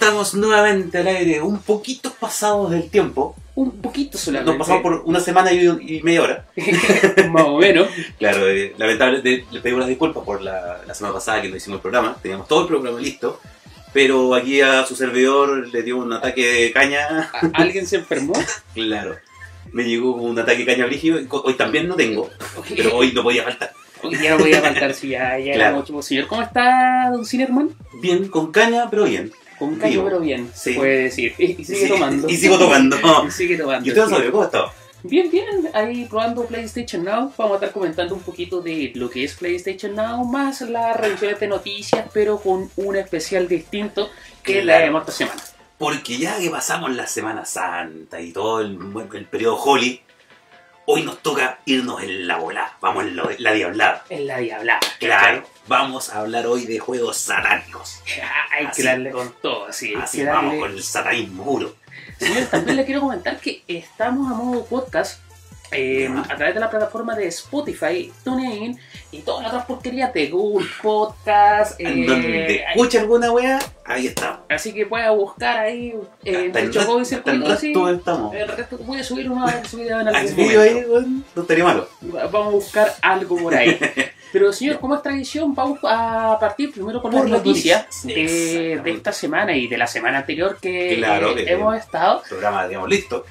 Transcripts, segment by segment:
Estamos nuevamente al aire, un poquito pasados del tiempo. Un poquito solamente. Nos pasamos por una semana y, y media hora. Más o menos. Claro, eh, lamentablemente le pedimos las disculpas por la, la semana pasada que no hicimos el programa. Teníamos todo el programa listo. Pero aquí a su servidor le dio un ataque de caña. ¿A- ¿Alguien se enfermó? Claro. Me llegó un ataque de caña brígido. Hoy también no tengo, pero hoy no podía faltar. Ya no voy a faltar si ya, ya Claro. era mucho. Señor, ¿cómo está, don Cinerman? Bien, con caña, pero bien. Con callo, Vivo. pero bien. Sí. Puede decir. Y, y sigue Sí, tomando. Y sigo tomando. Y sigue tomando. ¿Y usted sí. sabe cómo está? Bien, bien, ahí probando PlayStation Now. Vamos a estar comentando un poquito de lo que es PlayStation Now, más las revisiones de noticias, pero con un especial distinto que la de esta semana. Porque ya que pasamos la Semana Santa y todo el, el periodo Holy, hoy nos toca irnos en la bola. Vamos en la, la diablada. En la diablada. Claro. Vamos a hablar hoy de juegos satánicos. Hay Así. que darle con todo, así. Así vamos con el satanismo puro. Señores, también le quiero comentar que estamos a modo podcast eh, a través de la plataforma de Spotify, TuneIn y todas las otras porquerías de Google Podcast. En eh, donde escucha alguna wea, ahí estamos. así que pueda buscar ahí eh, el Chocó y el Circulito, así. estamos. El resto voy a subir una subida en Al algún vídeo ahí, no estaría malo. Vamos a buscar algo por ahí. Pero señor, como es tradición, vamos a partir primero con las noticias de, de esta semana y de la semana anterior que Claro, eh, que- hemos estado. Programa, digamos, listo.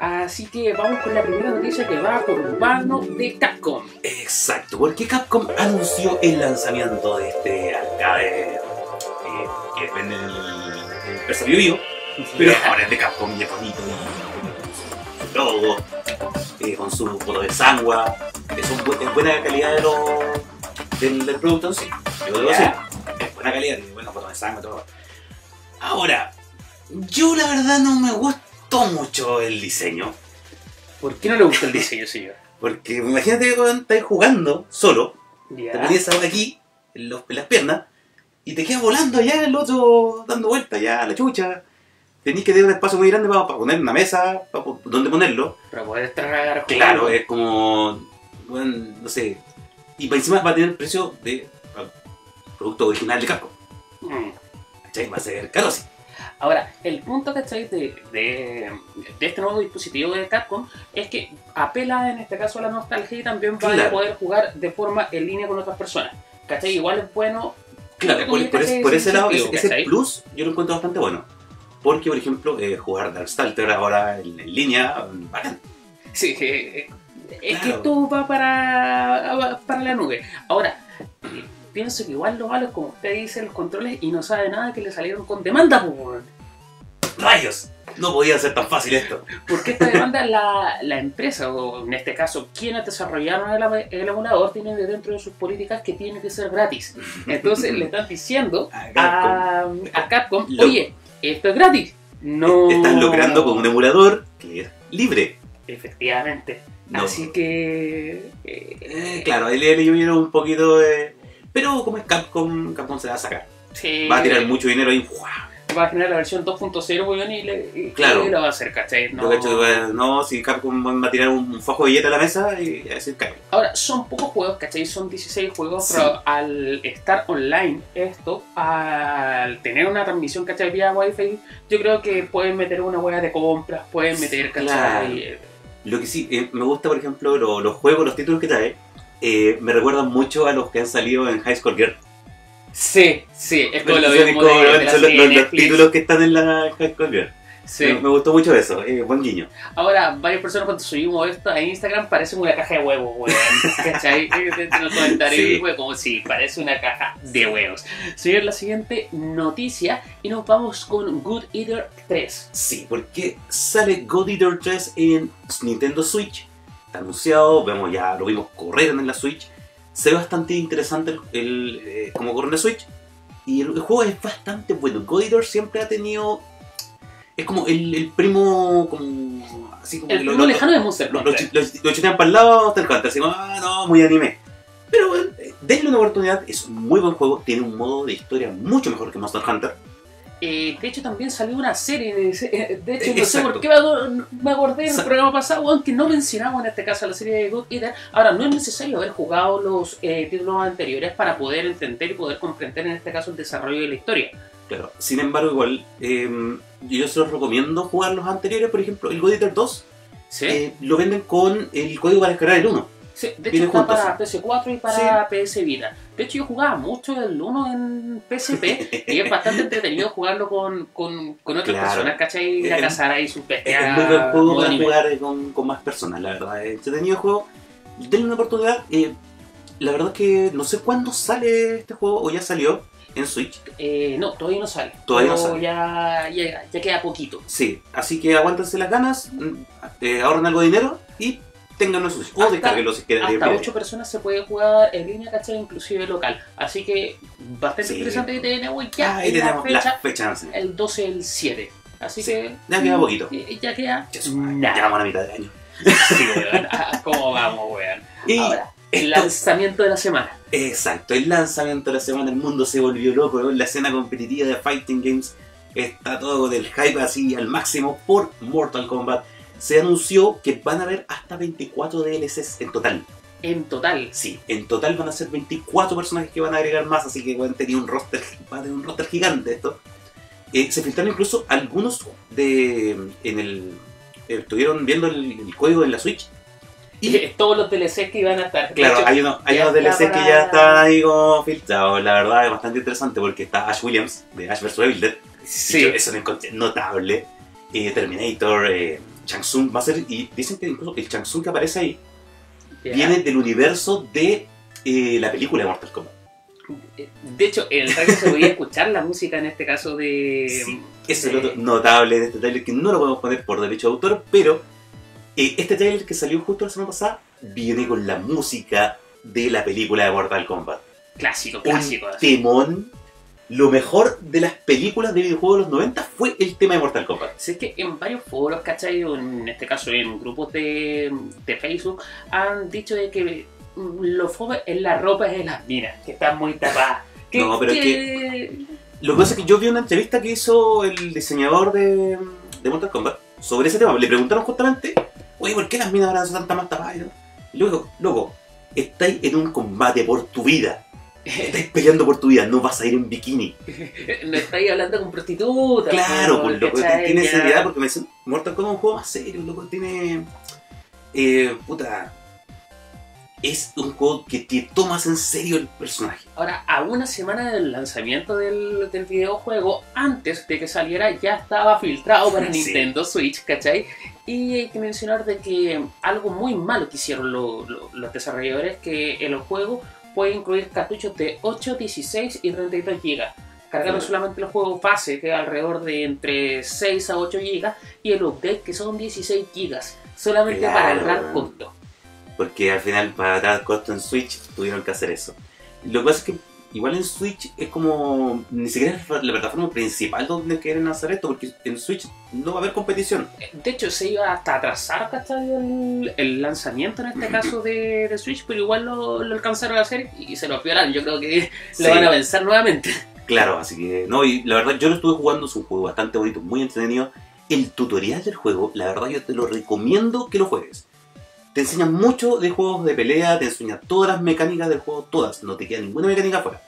Así que vamos con la primera noticia que va por mano de Capcom. Exacto, porque Capcom anunció el lanzamiento de este arcade eh, que vende el, el Persa Bio Bio, pero ahora es de Capcom y es bonito y logo, eh, con su foto de sangua, es, un es buena calidad de lo, del, del producto en sí. Yo debo decir, es buena calidad, tiene buena foto de sangua todo. Ahora, yo la verdad no me gustó mucho el diseño. ¿Por qué no le gusta el diseño, señor? Porque imagínate que cuando estás jugando solo, Ya. te ponías algo aquí, en, los- en las piernas, y te quedas volando allá el otro dando vueltas ya a la chucha. Tenís que tener un espacio muy grande para, para poner una mesa, para po- donde ponerlo. Para poder tragar Claro, es como, bueno, no sé. Y para encima va a tener el precio de producto original de Capcom. Mm. Va a ser caro sí. Ahora, el punto que de, de, de este nuevo dispositivo de Capcom es que apela en este caso a la nostalgia y también va a poder jugar de forma en línea con otras personas. ¿Cachai? Igual es bueno. Claro, por, por ese, por ese lado, ese, plus yo lo encuentro bastante bueno. Porque, por ejemplo, eh, jugar Darkstalker ahora en, en línea, bacán. Sí, eh, eh, es que esto va para, para la nube. Ahora, pienso que igual lo malo es como usted dice los controles y no sabe nada que le salieron con demanda, weón. ¡Rayos! No podía ser tan fácil esto. Porque esta demanda la, la empresa, o en este caso quienes desarrollaron el, el emulador, tienen de dentro de sus políticas que tiene que ser gratis. Entonces le están diciendo a, a Capcom, Lo- oye, esto es gratis. No. Estás logrando con un emulador que es libre. Efectivamente. No. Así que. Eh, eh, claro, ahí le le llovieron un poquito de... Pero como es Capcom, Capcom se va a sacar. sí, Va a tirar mucho dinero ahí. ¡guau! Va a generar la versión 2.0, weón, y, le, y, Claro. y lo va a hacer, ¿cachai? No. Yo si Capcom va a tirar un, un fajo de billete a la mesa y a decir cae. Ahora, son pocos juegos, ¿cachai? Son 16 juegos, Sí. pero al estar online esto, al tener una transmisión, ¿cachai? Vía Wi-Fi, yo creo que pueden meter una hueá de compras, pueden meter, Claro. ¿cachai? Lo que sí, eh, me gusta, por ejemplo, lo- los juegos, los títulos que trae, eh, me recuerdan mucho a los que han salido en High School Girl. Sí, sí, es como lo como de, de los, la son los- serie de los Netflix. títulos que están en la High School Girl. Sí. Me, me gustó mucho eso, eh, buen guiño. Ahora, varias personas cuando subimos esto a Instagram parece una caja de huevos, weón. ¿Cachai? En los comentarios, Sí. weón, como si parece una caja de huevos. Señor, la siguiente noticia y nos vamos con Good Eater 3. Sí, porque sale God Eater 3 en Nintendo Switch. Está anunciado, vemos ya, lo vimos correr en la Switch. Se ve bastante interesante el, el, eh, cómo corre en la Switch. Y el, el juego es bastante bueno. God Eater siempre ha tenido. Es como el, el primo. Como, así como El primo lejano de Monster lo, lo, Hunter. lo, lo chutean para el lado, te encanta. Así como, ah, no, muy anime. Pero bueno, eh, denle una oportunidad. Es un muy buen juego. Tiene un modo de historia mucho mejor que Monster Hunter. Eh, de hecho, también salió una serie. De, eh, de hecho, no sé por qué me, acordé en el programa pasado, weón, que no mencionamos en este caso la serie de Good Eater. Ahora, no es necesario haber jugado los eh, títulos anteriores para poder entender y poder comprender en este caso el desarrollo de la historia. Claro. Sin embargo, igual, eh, yo se los recomiendo jugar los anteriores, por ejemplo, el God Eater 2, Sí. eh, lo venden con el código para descargar el 1. Sí, de hecho viene está juntos, para PS4 y para PS Vita. De hecho yo jugaba mucho el 1 en PSP y es bastante entretenido jugarlo con, con, con otras Claro. personas, ¿cachai? Ir a cazar ahí sus Es bestias. un muy buen juego modo para anime. jugar con, con más personas, la verdad. Entretenido el juego. Denle una oportunidad. eh, la verdad es que no sé cuándo sale este juego, o ya salió en Switch. Eh, no, todavía no sale. Todavía no sale. Ya, ya, ya queda poquito. Sí, así que aguántense las ganas, mm, eh, ahorren algo de dinero y en Switch. O descarguenlo si quieren. Hasta de 8 personas se puede jugar en línea, ¿cachai? Inclusive local. Así que bastante Sí. interesante que tenemos ya Ahí en la tenemos fecha, el 12 del 7. Así Sí, que... ya queda poquito. eh, Ya queda... Ya somos- nada. ya vamos a la mitad del año. Sí, weón. Ah, ¿Cómo vamos, weón? Y Ahora, el lanzamiento de la semana. Exacto, el lanzamiento de la semana, el mundo se volvió loco, la escena competitiva de Fighting Games está todo del hype así al máximo por Mortal Kombat. Se anunció que van a haber hasta 24 DLCs en total. En total. Sí, en total van a ser 24 personajes que van a agregar más, así que van a tener un roster, va a tener un roster gigante esto. Eh, se filtraron incluso algunos de. en el. eh, estuvieron viendo el, el código en la Switch. Y todos los DLCs que iban a estar. Claro, hecho, hay unos, hay unos está DLC que ya están ahí como filtrados. La verdad es bastante interesante porque está Ash Williams de Ash vs. Evil Dead. Sí. eso lo encontré notable. Eh, Terminator, Shang Tsung va a ser. Y dicen que incluso el Shang Tsung que aparece ahí viene del universo de eh, la película de Mortal Kombat. De hecho, en el trailer se podía escuchar la música en este caso de. Sí, Eso es lo notable de este trailer que no lo podemos poner por derecho de autor, pero eh, este trailer que salió justo la semana pasada viene con la música de la película de Mortal Kombat. Clásico, clásico. un temón. Lo mejor de las películas de videojuegos de los 90 fue el tema de Mortal Kombat. Si es que en varios foros, ¿cachai? En este caso en grupos de, de Facebook, han dicho de que lo fome en la ropa es de las minas, que están muy tapadas. Que, No, pero es que- Lo que pasa es que yo vi una entrevista que hizo el diseñador de, de Mortal Kombat sobre ese tema. Le preguntaron justamente, oye, ¿por qué las minas ahora son tan más tapadas? Y luego, loco, estáis en un combate por tu vida. Estáis peleando por tu vida, no vas a ir en bikini. no estáis hablando con prostitutas. Claro, po, pues loco, tiene seriedad porque me dicen, Mortal Kombat es un juego más serio, loco, tiene. Eh, puta. Es un juego que te tomas en serio el personaje. Ahora, a una semana del lanzamiento del, del videojuego, antes de que saliera, ya estaba filtrado para Sí. Nintendo Switch, ¿cachai? Y hay que mencionar de que algo muy malo que hicieron lo- lo- los desarrolladores, que el juego puede incluir cartuchos de 8, 16 y 32 GB. Cargando solamente el juego base, que es alrededor de entre 6 a 8 GB, y el update, que son 16 GB, solamente Claro. para ahorrar costo. Porque al final, para dar costo en Switch, tuvieron que hacer eso. Lo que pasa es que, igual en Switch, es como. Ni siquiera es la plataforma principal donde quieren lanzar esto, porque en Switch no va a haber competición. De hecho, se iba hasta atrasar ¿cachai? El, el lanzamiento en este caso de, de Switch, pero igual lo, lo alcanzaron a hacer y se lo peoraron. Yo creo que Sí. lo van a vencer nuevamente. Claro, así que. No, y la verdad, yo lo estuve jugando, es un juego bastante bonito, muy entretenido. El tutorial del juego, la verdad, yo te lo recomiendo que lo juegues. Te enseña mucho de juegos de pelea, te enseña todas las mecánicas del juego, todas, no te queda ninguna mecánica afuera.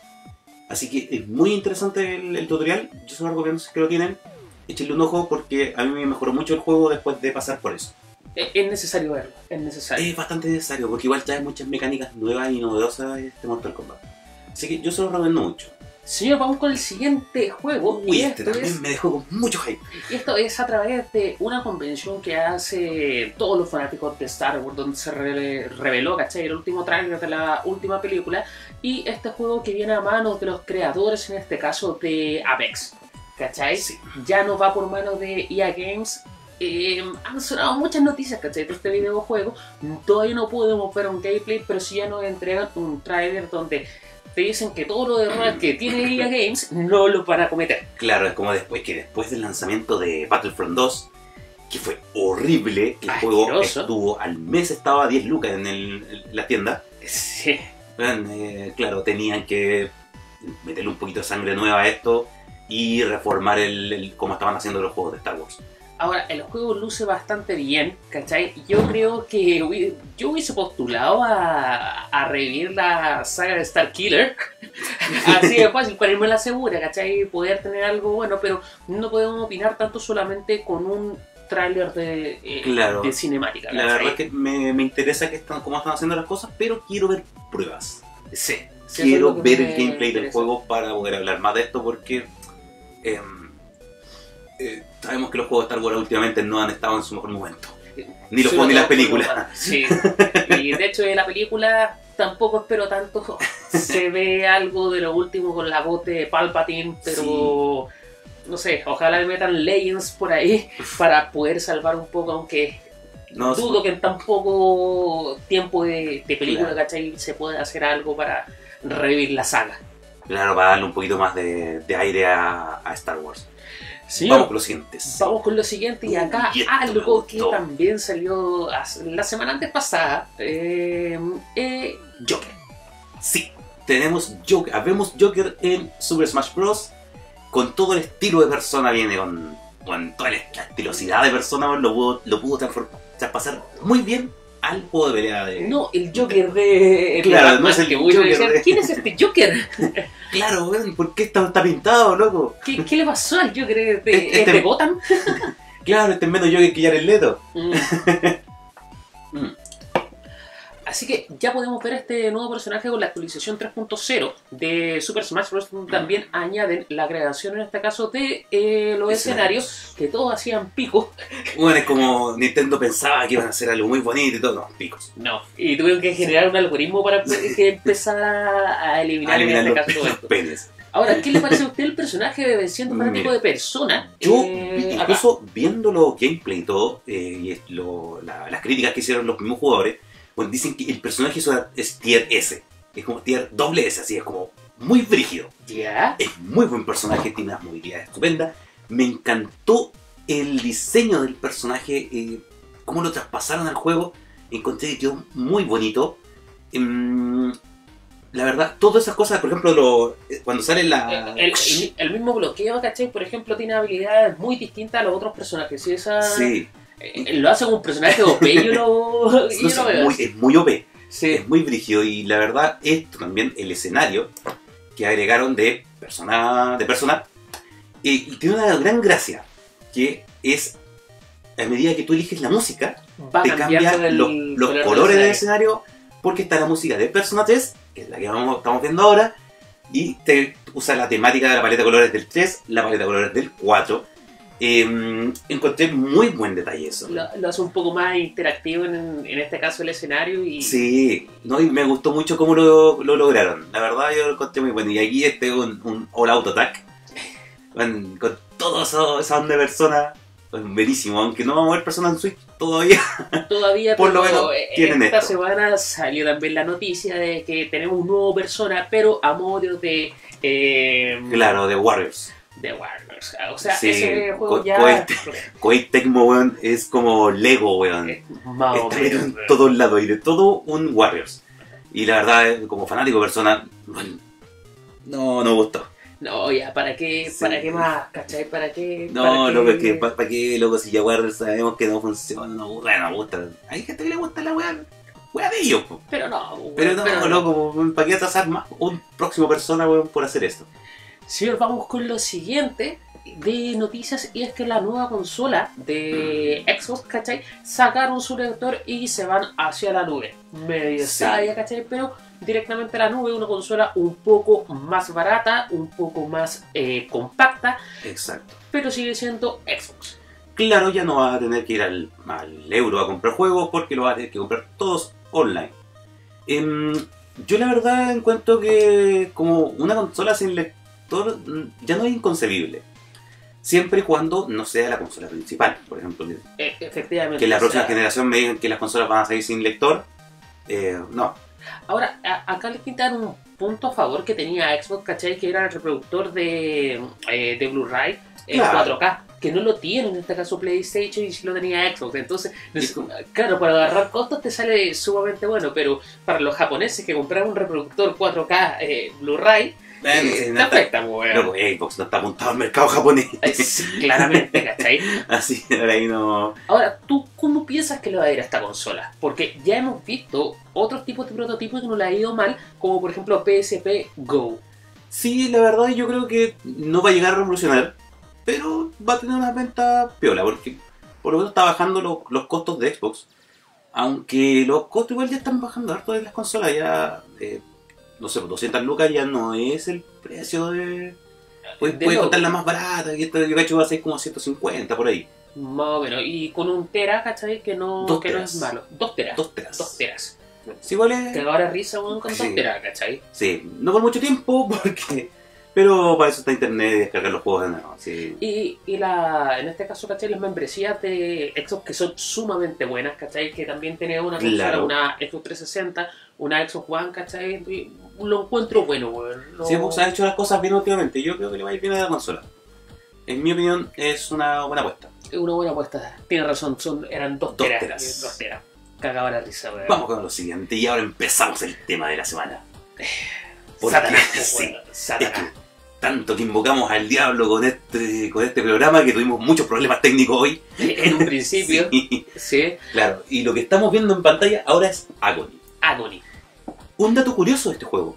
Así que es muy interesante el, el tutorial, yo se lo recomiendo si es que lo tienen. Échenle un ojo porque a mí me mejoró mucho el juego después de pasar por eso. Es, es necesario verlo, es necesario. Es bastante necesario porque igual trae muchas mecánicas nuevas y novedosas este Mortal Kombat. Así que yo se lo recomiendo mucho. Señor, vamos con el siguiente juego. Uy, y este esto, también es, me dejó con mucho hype. esto es a través de una convención que hace todos los fanáticos de Star Wars, donde se reveló, ¿cachai? El último trailer de la última película. Y este juego que viene a manos de los creadores, en este caso de Apex, ¿cachai? Sí. ya no va por manos de EA Games. Eh, han sonado muchas noticias ¿cachai? de este videojuego. Todavía no podemos ver un gameplay, pero sí ya nos entregan un trailer donde te dicen que todo lo de errores que tiene EA Games no lo van a cometer. Claro, es como después que después del lanzamiento de Battlefront 2, que fue horrible, el juego estuvo al mes estaba a 10 lucas en, el- en la tienda. Sí. Eh, claro, tenían que meterle un poquito de sangre nueva a esto y reformar el, el- cómo estaban haciendo los juegos de Star Wars. Ahora, el juego luce bastante bien, ¿cachai? Yo creo que yo hubiese postulado a, a revivir la saga de Star Killer. Así de fácil, para irme a la segura, ¿cachai? Poder tener algo bueno, pero no podemos opinar tanto solamente con un tráiler de, eh, Claro. de cinemática, La verdad es que me, me interesa que están, cómo están haciendo las cosas, pero quiero ver pruebas. Sí, quiero ver el gameplay del juego para poder hablar más de esto porque em, eh, sabemos que los juegos de Star Wars últimamente no han estado en su mejor momento. Ni los Sí, juegos ni las películas. Sí, y de hecho de la película tampoco espero tanto. Se ve algo de lo último con la voz de Palpatine, pero no sé, ojalá le metan Legends por ahí para poder salvar un poco, aunque No, dudo que en tan poco tiempo de, de película, Claro. ¿cachai? Se pueda hacer algo para revivir la saga. Claro, para darle un poquito más de, de aire a, a Star Wars. Vamos con los siguientes. Vamos con lo siguiente y acá algo que también salió la semana antes pasada, eh, eh, Joker. Sí, tenemos Joker, vemos Joker en Super Smash Bros. Con todo el estilo de persona, viene con, con toda la estilosidad de persona, lo pudo, lo pudo traspasar muy bien al juego de de. No, el Joker de. de Claro, no es el que muchos Joker de- ¿Quién es este Joker? Claro, weón, ¿por qué está, está pintado, loco? ¿Qué, qué le pasó al Joker? ¿Es de, Este- es de Gotham? Claro, este es menos Joker que Jared Leto. Mm. Mm. Así que ya podemos ver a este nuevo personaje con la actualización 3.0 de Super Smash Bros. También añaden la creación en este caso de eh, los escenarios que todos hacían pico. Bueno, es como Nintendo pensaba que iban a hacer algo muy bonito y todo, no, picos. No. Y tuvieron que generar un algoritmo para que empezara a eliminar, A eliminar en este caso los esto. penes. Ahora, ¿qué le parece a usted el personaje siendo fanático de persona? Yo, Eh, acá. incluso viendo los gameplay y todo, eh, y lo- la- las críticas que hicieron los mismos jugadores, bueno, dicen que el personaje es, tier S. Es como tier doble S, así es como muy brígido. Ya. Es muy buen personaje, tiene unas movilidades estupendas. Me encantó el diseño del personaje, eh, cómo lo traspasaron al juego. Encontré que quedó muy bonito. Em, la verdad, todas esas cosas, por ejemplo, lo- eh, cuando sale la... El, el- el mismo bloqueo, ¿cachai? Por ejemplo, tiene habilidades muy distintas a los otros personajes. Y esa, Sí, eh, lo hace con un personaje OP y yo lo, no yo lo veo. muy- es muy OP. Sí. Es muy brígido y la verdad, esto también, el escenario que agregaron de persona, de persona eh, y tiene una gran gracia, que es a medida que tú eliges la música, Va te cambiando cambia del los, los color colores del escenario. escenario porque está la música de Persona 3, que es la que vamos, estamos viendo ahora, y te usa la temática de la paleta de colores del 3, la paleta de colores del 4. Eh, encontré muy buen detalle eso. Lo, lo hace un poco más interactivo en, en este caso el escenario y Sí, no, y me gustó mucho cómo lo, lo lograron. La verdad, yo lo encontré muy bueno. Y aquí este es un, un all out attack. Con todo eso, esa onda de persona. pues, buenísimo, aunque no vamos a ver personas en Switch todavía. todavía Por lo menos eh, tienen esta esto. semana salió también la noticia de que tenemos un nuevo persona, pero a modo de eh, Claro, de Warriors. De Warriors. O sea, Sí, ese juego co- ya. Koei Tecmo, weón, es como Lego, weón. es o Está menos, en todos lados y de todo un Warriors. Y la verdad, eh, como fanático persona, bueno, no, no me gustó. No, ya, ¿para qué, Sí. ¿para qué más? ¿Cachai? ¿Para qué? No, para loco, qué? es que ¿para qué, loco? Si Jaguar sabemos que no funciona, no, bueno, gusta. Hay gente que le gusta la weá, weá de ellos, po. Pero no, weón, Pero no, loco, ¿para qué atrasar más un próximo persona, weón, por hacer esto? Señor, vamos con lo siguiente de noticias y es que la nueva consola de Xbox, ¿cachai? Sacaron su lector y se van hacia la nube. Medio Sí. ¿cachai? Pero directamente a la nube, una consola un poco más barata, un poco más eh, compacta, Exacto. pero sigue siendo Xbox. Claro, ya no va a tener que ir al, al euro a comprar juegos porque lo va a tener que comprar todos online. Em, yo la verdad encuentro que como una consola sin lector ya no es inconcebible. Siempre y cuando no sea la consola principal. Por ejemplo, que Eh, efectivamente. que la próxima sea, generación me digan que las consolas van a salir sin lector. eh, no. Ahora, acá le quitan un punto a favor que tenía Xbox, ¿cachai? Que era el reproductor de, eh, de Blu-ray en Claro. 4K, que no lo tiene en este caso PlayStation y sí lo tenía Xbox. Entonces, claro, para agarrar costos te sale sumamente bueno, pero para los japoneses que compraron un reproductor 4K eh, Blu-ray, Bueno, Eh, sí, te no está- afecta, pues, Loco, Xbox no está apuntado al mercado japonés. Eh, sí, Claramente, ¿cachai? Así, ahora ahí no. Ahora, ¿tú cómo piensas que le va a ir a esta consola? Porque ya hemos visto otros tipos de prototipos que no le ha ido mal, como por ejemplo PSP Go. Sí, la verdad yo creo que no va a llegar a revolucionar, pero va a tener una venta piola, porque por lo menos está bajando los, los costos de Xbox. Aunque los costos igual ya están bajando harto de las consolas, ya, eh, no sé, 200 lucas ya no es el precio de... Puedes De puedes contar la más barata, y esta yo cacho va a ser como 150 por ahí. Más o menos. Y con un tera, ¿cachai? Que no, Dos que no es malo. Dos teras. Dos teras. Dos teras. Sí, es- Que ahora risa weón, con Sí. dos teras, ¿cachai? Sí, no por mucho tiempo, porque... Pero para eso está internet y descargar los juegos de nuevo. Sí. Y, y la, en este caso, ¿cachai? Las membresías de Xbox que son sumamente buenas, ¿cachai? Que también tiene una consola, Claro. una Xbox 360, una Xbox One, ¿cachai? Lo encuentro bueno, weón. No- Si Xbox ha hecho las cosas bien últimamente, yo creo que le va a ir bien a la consola. En mi opinión, es una buena apuesta. Es una buena apuesta. Tiene razón, son, eran dos, Dos teras. teras. eh, Dos teras. Cagaba la risa, weón. Vamos con lo siguiente, y ahora empezamos el tema de la semana. Porque- Satanás, sí, es Satanás. que tanto que invocamos al diablo con este, con este programa que tuvimos muchos problemas técnicos hoy. En un principio, Sí, sí. claro, y lo que estamos viendo en pantalla ahora es Agony. Agony. Un dato curioso de este juego.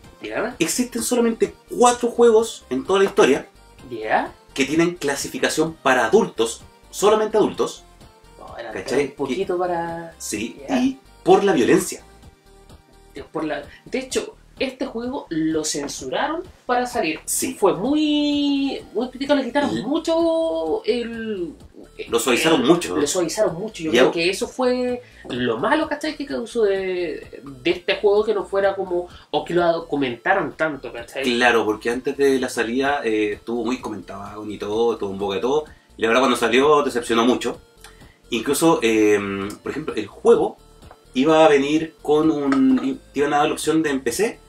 Existen solamente cuatro juegos en toda la historia que tienen clasificación para adultos, solamente adultos, era ¿Cachai? un poquito para... sí, y por la violencia. Por la... De hecho, este juego lo censuraron para salir. Sí. Fue muy... Muy crítico, le quitaron mucho el... Lo suavizaron el- mucho. Lo suavizaron mucho. Yo Ya. creo que eso fue lo malo, ¿cachai? Que causó de, de este juego que no fuera como... O que lo comentaran tanto, ¿cachai? Claro, porque antes de la salida eh, estuvo muy comentado y todo, estuvo un boca de todo. Y la verdad cuando salió decepcionó mucho. Incluso, eh, por ejemplo, el juego iba a venir con un... Te iban a dar la opción de en PC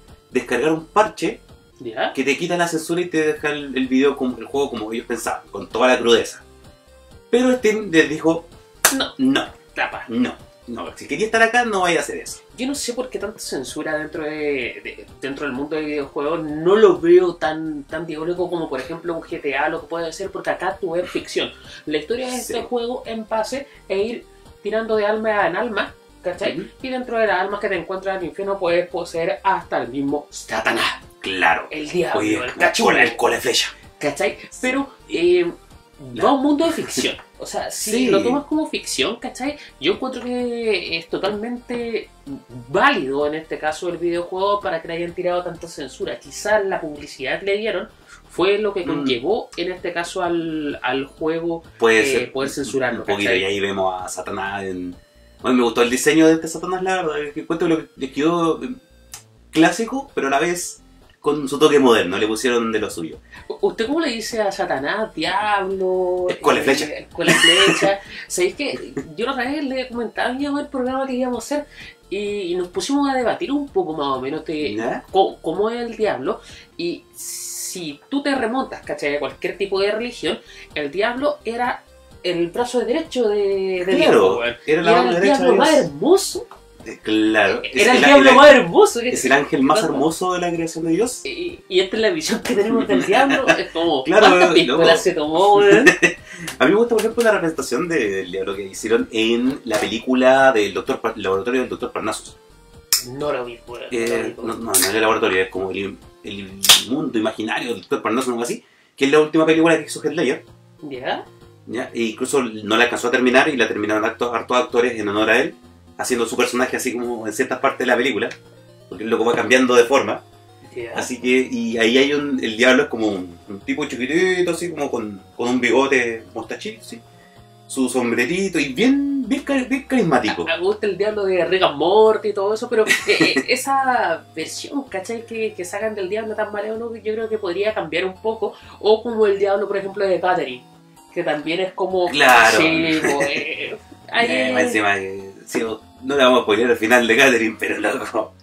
descargar un parche ¿Ya? que te quita la censura y te deja el, el video como el juego como ellos pensaban, con toda la crudeza. Pero Steam les dijo, No. no, Tapa. no, no, si quería estar acá no vaya a hacer eso. Yo no sé por qué tanta censura dentro de, de- dentro del mundo de videojuegos. No lo veo tan tan diabólico como por ejemplo un GTA lo que puede ser porque acá tú ves ficción. La historia de este juego en pase e ir tirando de alma en alma, ¿cachai? Y dentro de las almas que te encuentras en el infierno puedes poseer hasta el mismo Satanás, Claro. el diablo, Oye, el con cachorro, el cole flecha. ¿cachai? Pero eh, va a un mundo de ficción. O sea, si Sí. lo tomas como ficción, ¿cachai? Yo encuentro que es totalmente válido en este caso el videojuego para que le hayan tirado tanta censura. Quizás la publicidad que le dieron fue lo que Mm. conllevó en este caso al, al juego Puede eh, ser. poder censurarlo. Un poquito, ¿cachai? y ahí vemos a Satanás en... Bueno, me gustó el diseño de este Satanás, la verdad, que encuentro lo que les quedó eh, clásico, pero a la vez con su toque moderno, le pusieron de lo suyo. ¿Usted cómo le dice a Satanás, diablo? Escuela eh, flecha. escuela flecha. ¿Sabéis que yo otra vez le comentaba a el programa que íbamos a hacer y, nos pusimos a debatir un poco más o menos de co- cómo es el diablo y si tú te remontas, ¿cachai? A cualquier tipo de religión, el diablo era el brazo derecho de, de Dios, Claro, weón. era la el de diablo más hermoso. Eh, Claro. Era el el- diablo más hermoso. Es el ángel más hermoso de la creación de Dios. Y, y esta es la visión que tenemos del diablo. Es como, Claro, ¿cuántas loco. piscolas se tomó? A mí me gusta, por ejemplo, la representación de- del diablo que hicieron en la película del doctor laboratorio del doctor Parnassus. No lo vi, Eh, no, no, no es el laboratorio, es como el, el mundo imaginario del doctor Parnassus o algo así, que es la última película que hizo Heath Ledger. ¿Ya? ¿Ya? E incluso no la alcanzó a terminar y la terminaron hartos hartos actores en honor a él, haciendo su personaje así como en ciertas partes de la película, porque el loco va cambiando de forma. Ya. Así que, y ahí hay un, el diablo es como un, un tipo chiquitito, así como con, con un bigote mostachito, ¿sí? su sombrerito y bien, bien, bien carismático. Me gusta el diablo de Rick and Morty y todo eso, pero eh, eh, esa versión, ¿cachai? Que, que sacan del diablo tan malévolo, yo creo que podría cambiar un poco. O como el diablo, por ejemplo, de Catherine, que también es como. Claro. Sí, po, eh, Eh, encima, sí, no le vamos a spoiler el final de Catherine, pero loco,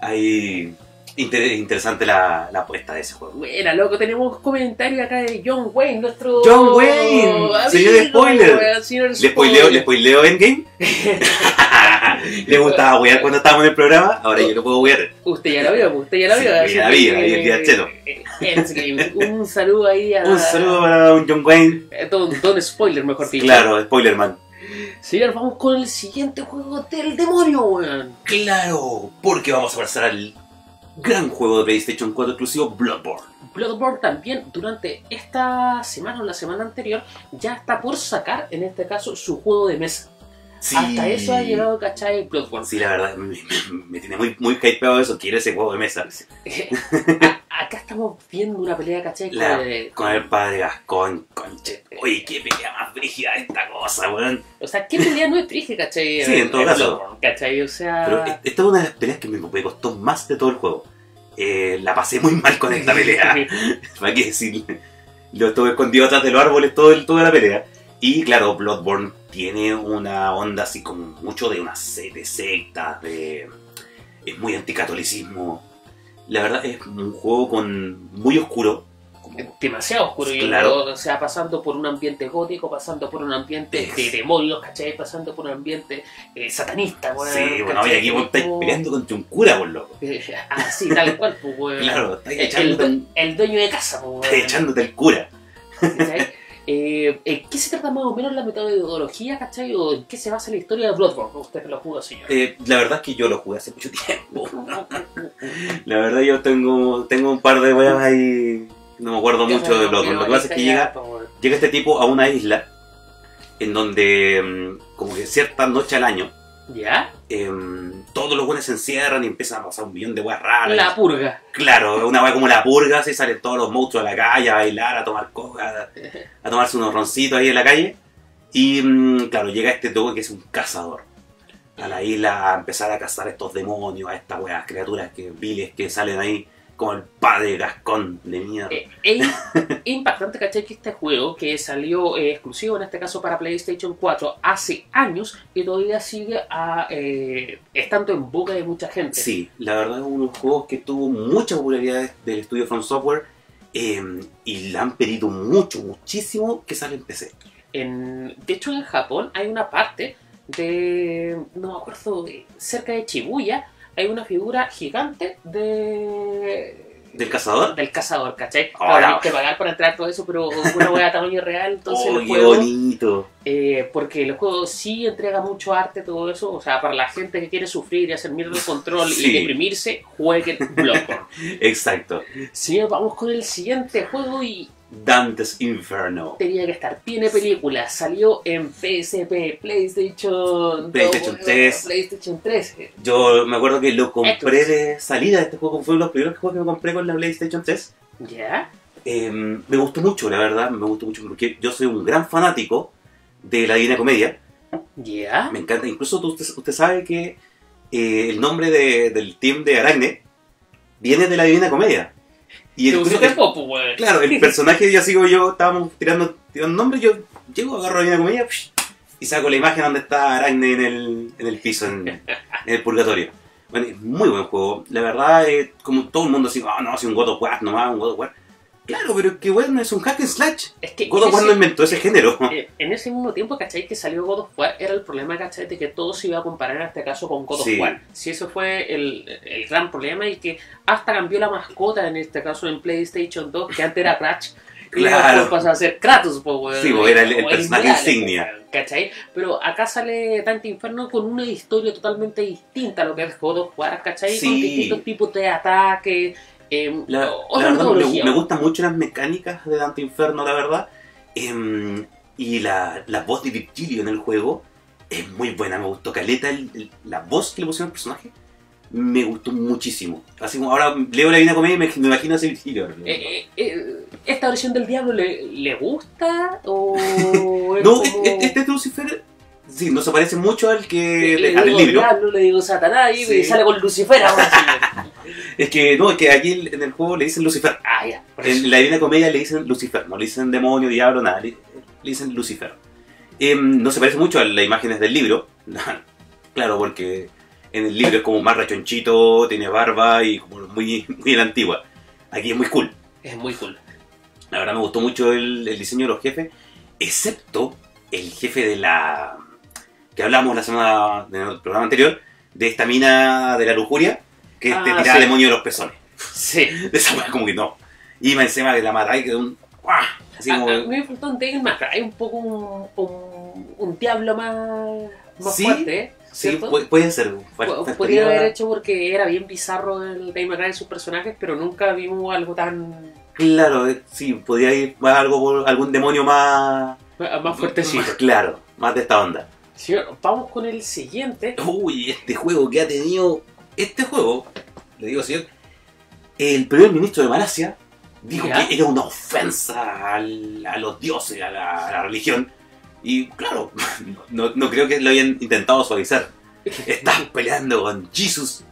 ahí inter- interesante la, la apuesta de ese juego. Buena, loco, tenemos comentarios acá de John Wayne, nuestro. John Wayne, señor spoiler. señor ¿Le spoileo, ¿Le spoileo Endgame? ¿Le gustaba wear cuando estábamos en el programa? Ahora yo lo puedo wear. Usted ya la vio, usted ya Sí, vio. ya así la vi, vi el día chelo. eh, Ends Games. Un saludo ahí a. Un saludo para un John Wayne. eh, Don, don Spoiler, mejor dicho. Claro, Spoilerman. Señor, vamos con el siguiente juego del demonio, weón. Claro, porque vamos a pasar al gran juego de PlayStation 4 exclusivo Bloodborne. Bloodborne también durante esta semana o la semana anterior ya está por sacar, en este caso, su juego de mesa. Sí. Hasta eso ha llegado, ¿cachai? Bloodborne. Sí, la verdad, me, me- me tiene muy, muy hypeado eso. Quiero ese juego de mesa. Estamos viendo una pelea, ¿cachai? Con La- el- con el padre Gascon, conche. Oye, qué pelea más brígida esta cosa, weón. O sea, ¿qué pelea no es triste, cachai? Sí, en todo caso. O sea... Pero esta es una de las peleas que me, costó más de todo el juego. Eh, la pasé muy mal con esta pelea. ¿Para qué decirle? Lo estuve escondido atrás de los árboles todo el, toda la pelea. Y claro, Bloodborne tiene una onda así como mucho de una de sectas, de... Es muy anticatolicismo. La verdad es un juego con muy oscuro. demasiado oscuro yo Claro. creo. o sea pasando por un ambiente gótico pasando por un ambiente Es- de demonios ¿cachai? pasando por un ambiente eh, satanista weón, Sí, bueno, oye, aquí vos estáis peleando contra un cura, por loco. Eh, así tal cual pues, weón. Claro, estáis el, echándote, el, el dueño de casa pues, weón, estáis echándote el cura. ¿cachai? Eh, ¿En qué se trata más o menos la metodología, ¿cachai? ¿O en qué se basa la historia de Bloodborne? Usted que lo jugó, señor. Eh, la verdad es que yo lo jugué hace mucho tiempo. La verdad yo tengo, tengo un par de weas ahí. No me acuerdo mucho de Bloodborne. Lo que pasa es que llega, llega este tipo a una isla en donde mm, como que cierta noche al año ¿Ya? em, todos los buenos se encierran y empiezan a pasar un millón de weas raras. La purga. Claro, una wea como la purga, así salen todos los monstruos a la calle a bailar, a tomar coca, a, a tomarse unos roncitos ahí en la calle. Y mm, claro, llega este toque que es un cazador. A la isla a empezar a cazar a estos demonios, a estas weas, criaturas que viles que salen ahí, como el padre Gascón de mierda. Eh, Es impactante, ¿cachai? Que este juego que salió eh, exclusivo en este caso para PlayStation 4 hace años y todavía sigue a, eh, estando en boca de mucha gente. Sí, la verdad es uno de los juegos que tuvo mucha popularidad del estudio From Software eh, y la han pedido mucho, muchísimo que sale en PC. En- de hecho, en Japón hay una parte de. No me acuerdo, cerca de Shibuya, hay una figura gigante de. ¿Del cazador? Del cazador, ¿cachai? Oh, no. hay que pagar para entrar todo eso, pero una hueá a tamaño real, entonces ¡Oh, el qué bonito! Eh, porque el juego sí entrega mucho arte, todo eso. O sea, para la gente que quiere sufrir y hacer mierda el control Sí. y deprimirse, jueguen Bloodborne. Exacto. Señor, vamos con el siguiente juego y Dante's Inferno. tenía que estar. Tiene película, salió en PSP, PlayStation, PlayStation 2, 3. PlayStation 3. Yo me acuerdo que lo compré de salida. Este juego fue uno de los primeros juegos que me compré con la PlayStation 3. ¿Ya? Eh, me gustó mucho, la verdad. Me gustó mucho porque yo soy un gran fanático de la Divina Comedia. ¿Ya? Me encanta. Incluso usted, usted sabe que eh, el nombre de- del team de Aracne viene de la Divina Comedia. Y ¿Te el, popo, weón? claro, el personaje yo sigo yo, estábamos tirando, tirando nombres, yo llego, agarro la psh, y saco la imagen donde está Aracne en el, en el piso, en, en el purgatorio. Bueno, es muy buen juego. La verdad, eh, como todo el mundo dice, ah, no, es un God of War nomás, un God of War. Claro, pero es que bueno, es un hack and slash. Es que God of War no inventó ese género. Eh, en ese mismo tiempo, ¿cachai? Que salió God of War, era el problema, ¿cachai? De que todo se iba a comparar en este caso con God Sí. of War. Si eso fue el, el gran problema y que hasta cambió la mascota en este caso en PlayStation 2, que antes era Crash. Y Claro. después pasó a ser Kratos, po, weón. Sí, era el- el personaje insignia. ¿Cachai? Pero acá sale Dante Inferno con una historia totalmente distinta a lo que es God of War, ¿cachai? Con distintos tipos de ataques. Eh, La, otra la verdad me, me gustan mucho las mecánicas de Dante Inferno, la verdad. Em, y la, la voz de Virgilio en el juego es muy buena. Me gustó Caleta, el- el- la voz que le pusieron al personaje. Me gustó muchísimo. Así como ahora leo la Divina Comedia y me, me imagino a ese Virgilio. Eh, eh, eh, ¿Esta versión del diablo le, le gusta? ¿O no, como- este, este Lucifer, sí, no se parece mucho al que le, al del digo libro. diablo, le digo Satanás y Sí. sale con Lucifer ahora. Es que no, es que aquí en el juego le dicen Lucifer. Ah, ya. En la Divina Comedia le dicen Lucifer, no le dicen demonio, diablo, nada, le, le dicen Lucifer. Em, no se parece mucho a las imágenes del libro, claro, porque en el libro es como más rachonchito, tiene barba y como muy, muy la antigua. Aquí es muy cool. Es muy cool. La verdad me gustó mucho el, el diseño de los jefes, excepto el jefe de la... que hablamos la semana del programa anterior, de esta mina de la lujuria, que te Ah, tiraba sí. demonio de los pezones. Sí. De esa manera como que no. Y más encima que la matáis que un. ¡guau! Así A- como. a mí me faltó un Devil May Cry, un poco un, un, un diablo más, más Sí, fuerte, ¿eh? Sí, puede, puede ser. Podría haber hecho porque era bien bizarro el May Cry de sus personajes, pero nunca vimos algo tan Claro, eh, sí, podría ir más algo algún demonio más. más fuertecito. más- Claro, más de esta onda. Vamos con el siguiente. Uy, este juego que ha tenido. Este juego, le digo así, el primer ministro de Malasia dijo ¿Ya? que era una ofensa al- a los dioses, a la, a la religión. Y claro, no, no creo que lo hayan intentado suavizar. Estás peleando con Jesus.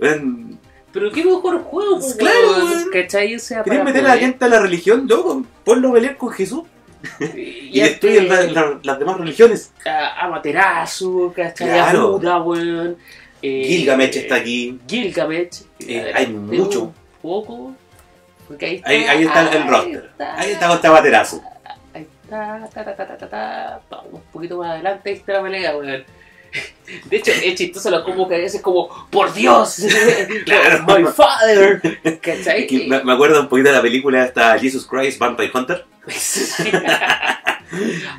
Weón, Pero qué mejor juego, pues, Claro. ¿cachai? O sea, ¿Querés meter a la gente a la religión? Loco, ponlo a pelear con Jesús y, y destruyen la- la- las demás religiones. a Amaterasu, ¿cachai? Claro. A Buda, weón. Eh, Gilgamesh está aquí. Gilgamesh. Eh, hay Tengo mucho. Poco. Porque ahí está, Ahí, ahí está el, el ahí roster. está. Ahí está Gustavo Materazo. Ahí está, ta, ta, ta. Vamos un poquito más adelante, ahí está la pelea, weón. De hecho, es chistoso lo como que a veces como, ¡por Dios! Claro. ¡My father! ¿Cachai? Que Me, me acuerdo un poquito de la película esta Jesus Christ Vampire Hunter.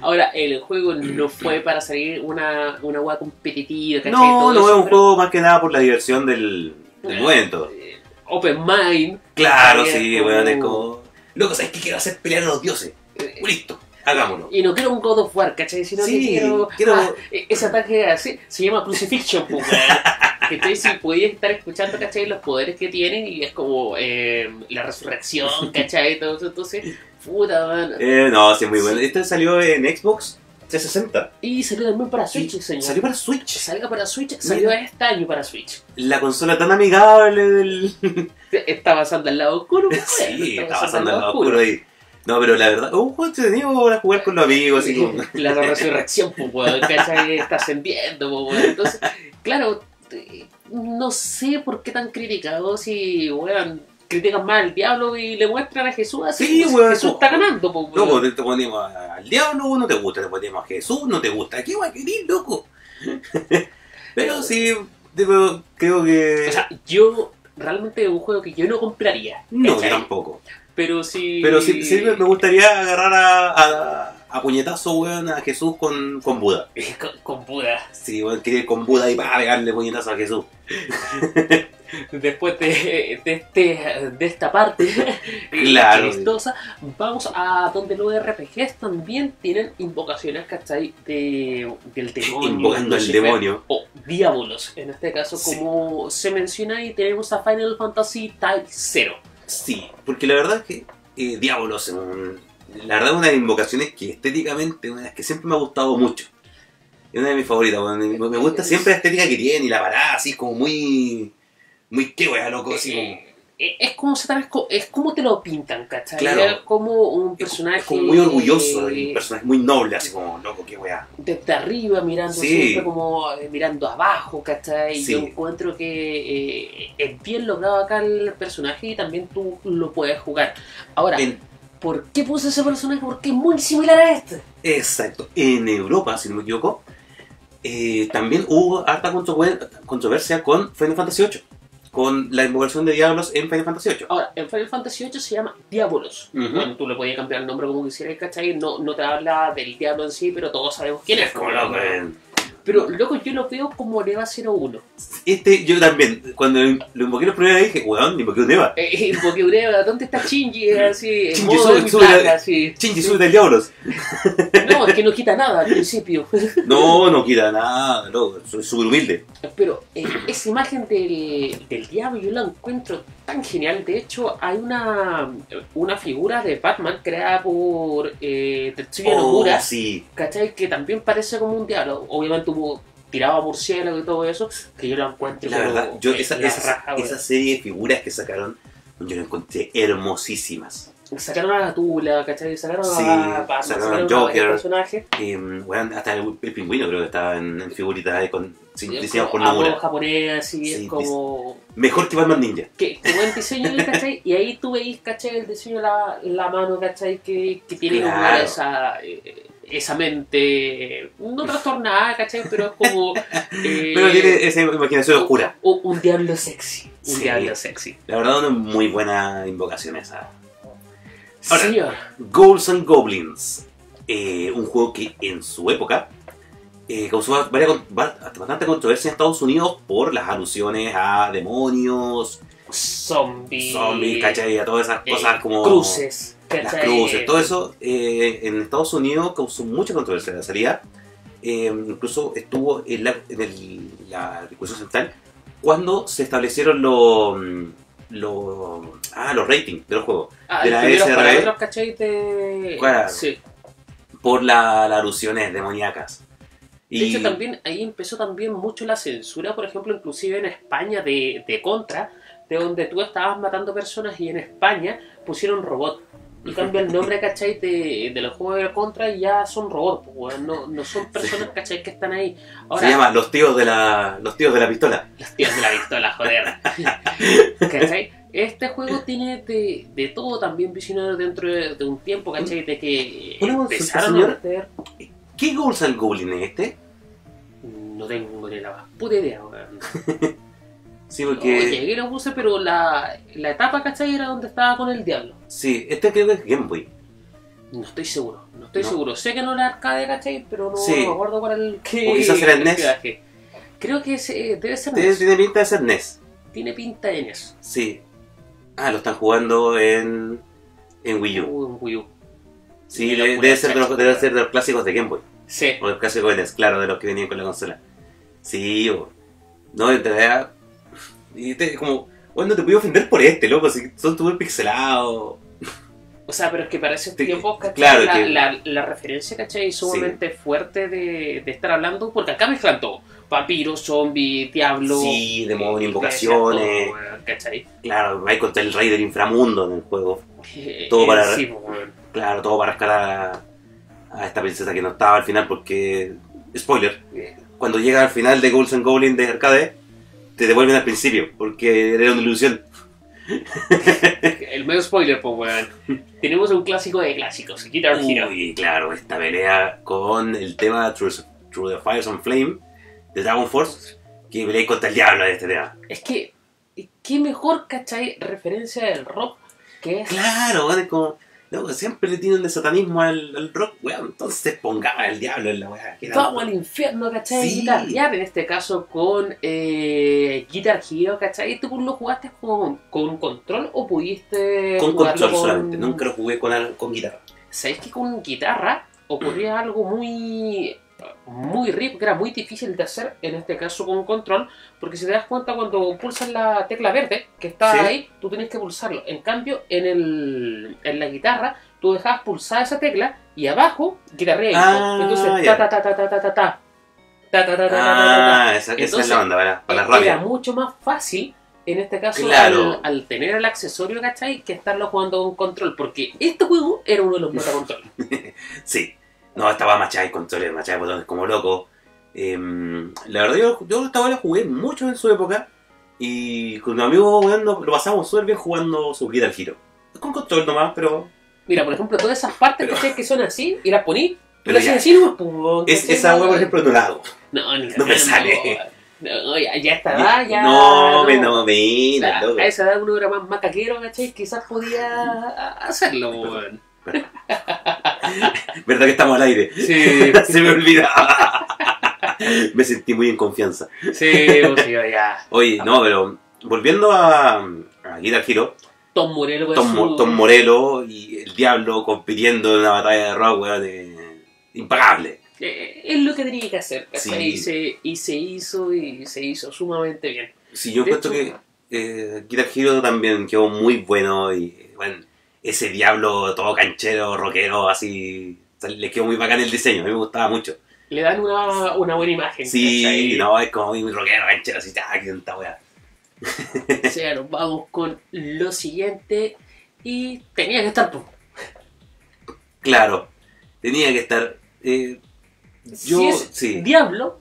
Ahora, el juego no fue para salir una, una hueá competitiva, ¿cachai? No, no es un pero- juego más que nada por la diversión del, del Eh, momento. eh, Open Mind. Claro, es sí, weón, es como. Loco, ¿sabes qué quiero hacer? Pelear a los dioses. eh, Listo, hagámoslo. Y no quiero un God of War, ¿cachai? Sino Sí, que quiero. quiero- ah, e- ese ataque así se llama Crucifixion, pues. ¿Cachai? Si podías estar escuchando, ¿cachai? Los poderes que tienen y es como eh, la resurrección, ¿cachai? Todo eso, entonces, puta, man. Eh, no, sí, muy bueno. Este salió en Xbox 360. Y salió también para Switch, Y señor. Salió para Switch. Salga para Switch, salió este año para Switch. La consola tan amigable del. Está pasando al lado oscuro, sí, está pasando al lado oscuro ahí. No, pero la verdad, un juego entretenido para jugar con los amigos, así como. La resurrección, pues, weón, ¿cachai? Está ascendiendo, pues, weón. Entonces, claro, no sé por qué tan criticados si, weón, critican más al diablo y le muestran a Jesús así. Sí, pues, weón. Jesús está ganando, pues, weón. Loco, te, ponemos al diablo, no te gusta, te ponemos a Jesús, no te gusta. ¿Qué guay querís, loco? Pero sí, creo que. O sea, yo realmente es un juego que yo no compraría. no, yo tampoco. Pero sí. Pero sí, sí me gustaría agarrar a, a, a puñetazo, weón, a Jesús con, con Buda. Con, con Buda. Sí, weón, quería ir con Buda y para pegarle puñetazo a Jesús. Después de, de, este, de esta parte Claro. chistosa, vamos a donde los RPGs también tienen invocaciones, ¿cachai? De, del demonio. Invocando al demonio. O diábolos, en este caso, Sí. como se menciona ahí, tenemos a Final Fantasy Type 0. Sí, porque la verdad es que eh, un- la verdad es una de las invocaciones que estéticamente, una de las que siempre me ha gustado mucho. Es una de mis favoritas, me, me gusta siempre la estética que tiene y la parada, así como muy... Muy qué wea, loco, así como... Es como Satanás, es como te lo pintan, ¿cachai? Claro. Es como un Es personaje. como muy orgulloso, y un personaje muy noble, así como, loco, qué wea. desde arriba mirando Sí. siempre como eh, mirando abajo, ¿cachai? Sí. Yo encuentro que eh, es bien logrado acá el personaje y también tú lo puedes jugar. Ahora, En- ¿por qué puse ese personaje? Porque es muy similar a este. exacto. En Europa, si no me equivoco, eh, también hubo harta controver- controversia con Final Fantasy VIII. Con la invocación de Diablos en Final Fantasy VIII. Ahora, en Final Fantasy VIII se llama Diabolos. Bueno, tú le podías cambiar el nombre como quisieras, ¿cachai? No, no te habla del diablo en sí, pero todos sabemos quién es. como. Pero, loco, yo lo veo como Neva 01. Este, yo también, cuando lo invoqué la primera vez dije, weón, invoqué un Eva. Eh, porque Ureva, ¿dónde está Shinji? Así, Shinji, sube- sube black, la- así. Shinji, súbete al Diablos. No, es que no quita nada al principio. No, no quita nada, loco, soy súper humilde. Pero eh, esa imagen del, del diablo yo la encuentro tan genial. De hecho, hay una, una figura de Batman creada por eh, Tetsuya Oh, Nomura, sí. ¿cachai? Que también parece como un diablo. Obviamente hubo tiraba murciélago y todo eso, que yo la encuentro La verdad, yo esa, la esa, raja, weón. esa serie de figuras que sacaron, yo la encontré hermosísimas. Sacaron a la Tula, ¿cachai? Sacaron Sí, a Batman, sacaron a a varios Joker. personajes. Eh, hasta el, el pingüino creo que estaba en, en figuritas con, diseñados por Nomura. japonés, Sí, es como... Mejor que Batman Ninja. Que, que buen diseño, ¿cachai? Y ahí tú veis, ¿cachai? El diseño de la, la mano, ¿cachai? Que, que tiene como esa, eh, esa mente, no trastornada, ¿cachai? Pero es como... eh, Pero tiene esa imaginación oscura. Un, un diablo sexy. Un Sí. diablo sexy. La verdad, una muy buena invocación esa. Ahora, Señor. Ghouls and Goblins. eh, un juego que en su época eh, causó varias bastante controversia en Estados Unidos por las alusiones a demonios, Zombie. zombies, ¿cachai? A todas esas eh, cosas como. Cruces. Las cruces, todo eso eh, en Estados Unidos causó mucha controversia de la salida. Eh, incluso estuvo en, la, en el- la discusión central cuando se establecieron los los ah, los ratings de los juegos Ah, de la. Claro. Sí. por la- las alusiones demoníacas. De hecho, también ahí empezó también mucho la censura, por ejemplo, inclusive en España de, de Contra, de donde tú estabas matando personas y en España pusieron robot. Y cambia el nombre, ¿cachai? De, de los juegos de Contra y ya son robots, pues, no, no son personas, ¿cachai? Que están ahí. Ahora, se llama los tíos de la los tíos de la pistola. Los tíos de la pistola, joder. ¿Cachai? Este juego tiene de, de todo también visionario dentro de, de un tiempo, ¿cachai? De que empezaron a meter... ¿Qué Ghouls and Goblin es este? No tengo ni la más puta idea, weón. Sí, Oye, porque llegué y lo puse, pero la, la etapa, ¿cachai? Era donde estaba con el diablo. sí, este creo que es Game Boy. No estoy seguro, no estoy No. seguro. Sé que no era arcade, ¿cachai? Pero no, Sí. no me acuerdo para el que... O quizás era el el NES. Creo que ese, debe ser Tiene, NES. tiene pinta de ser NES. Tiene pinta de NES. Sí. Ah, lo están jugando en en Wii U. Uh, en Wii U. Sí, de- debe ser, de los, debe ser de los clásicos de Game Boy. Sí. O de los clásicos de NES, claro, de los que venían con la consola. Sí, o- no, en realidad. Y te, como, bueno, no te puedo ofender por este, loco, si son súper pixelados. O sea, pero es que para esos tiempos, ¿cachai? claro la, que- la, la referencia, ¿cachai? Es sumamente fuerte de, de estar hablando, porque acá mezclan todo. Vampiros, zombies, diablo. Sí, demonios, eh, invocaciones. todo, ¿Cachai? Claro, hay contra el rey del inframundo en el juego. Eh, Todo eh, para- Sí, pues, weón. Claro, todo para rescatar a, a esta princesa que no estaba al final porque... Spoiler, cuando llega al final de Ghouls and Goblin de arcade, te devuelven al principio, porque era una ilusión. El medio spoiler, pues, weón. Tenemos un clásico de clásicos, Guitar Hero. Uy, claro, esta pelea con el tema Through, Through the Fires and Flame de Dragon Force, que peleé contra el diablo de este tema. Es que, ¿qué mejor, cachai? Referencia del rock que es. Claro, es como... Loco, siempre le tienen de satanismo al, al rock, weón, entonces pongamos al diablo en la weá. Vamos al infierno, ¿cachai? Sí. Guitarrear, en este caso con eh, Guitar Hero, ¿cachai? ¿Tú lo jugaste con, con control o pudiste Con control con- solamente, nunca lo jugué con, con guitarra. ¿Sabéis que con guitarra ocurría algo muy muy rico, que era muy difícil de hacer, en este caso con control, porque si te das cuenta cuando pulsas la tecla verde que está ¿Sí? ahí, tú tienes que pulsarlo. En cambio, en, el, en la guitarra, tú dejabas pulsada esa tecla y abajo guitarrea. Ah, Entonces, yeah. ta ta ta ta ta ta ta. Ta, ta, ta, ah, esa, es la onda, para, para la Era mucho más fácil, en este caso, claro. al, al, tener el accesorio, ¿cachai? Que estarlo jugando con control, porque este juego era uno de los meta control. sí, no, estaba machada y controles, machada de botones como loco. Em, la verdad, yo, yo esta bola jugué mucho en su época. Y con mis amigos jugando, lo pasamos súper bien jugando su Guitar Hero. Con control nomás, pero. Mira, por ejemplo, todas esas partes Pero- ¿cachai? que son así, y las poní, tú Pero las ya. hacías así nomás, pum, Es, ¿cachai? esa hueá, por ejemplo, no la hago. No, ni no me sale. No, ya, ya está, edad, ya. no, me no, mira, O sea, loco. a esa edad uno era más macaquero, ¿cachai? Quizás podía hacerlo, weón. ¿Verdad que estamos al aire? Sí, Se me olvidaba. me sentí muy en confianza. sí, pues sí, ya. Oye, no, pero volviendo a, a Guitar Hero, Tom Morello Tom, su- Tom Morello y el Diablo compitiendo en una batalla de rock, weón, de- impagable. Eh, es lo que tenía que hacer. Sí. Y, se, y se hizo y se hizo sumamente bien. Sí, yo encuentro que eh, Guitar Hero también quedó muy bueno y, bueno, ese Diablo todo canchero, rockero, así, o sea, le quedó muy bacán el diseño, a mí me gustaba mucho. Le dan una, una buena imagen. Sí, ¿cachai? no, es como muy rockero, canchero, así, ah, qué tanta weá. O sea, nos vamos con lo siguiente. Y tenía que estar. pues. Claro, tenía que estar... eh, yo, si es sí. Diablo,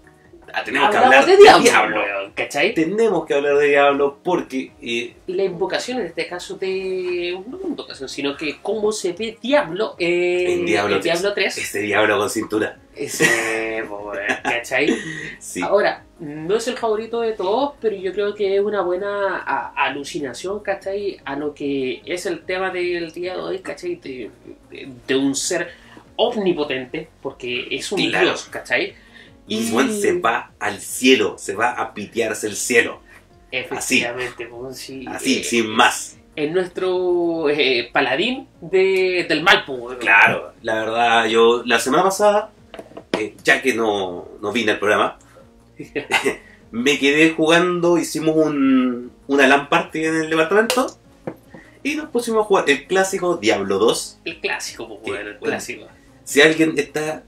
Ah, tenemos que hablar de de Diablo, Diablo. weón, ¿cachai? Tenemos que hablar de Diablo porque eh, La invocación en este caso de. No una invocación, sino que cómo se ve Diablo En Diablo en Diablo 3. este Diablo con cintura. Ese, weón, ¿cachai? Sí. Ahora, no es el favorito de todos, pero yo creo que es una buena a- alucinación, ¿cachai? A lo que es el tema del día de hoy, ¿cachai? De, de- de un ser omnipotente, porque es un Claro. dios, ¿cachai? Y Juan se va al cielo, se va a pitearse el cielo. Efectivamente, pues, sí, Así, eh, sin más. Es nuestro eh, paladín de, del mal. Claro, la verdad, yo la semana pasada, eh, ya que no, no vine al programa, me quedé jugando, hicimos un, una LAN party en el departamento y nos pusimos a jugar el clásico Diablo 2. El clásico, pues, Sí, weón, el bueno. clásico. Si alguien está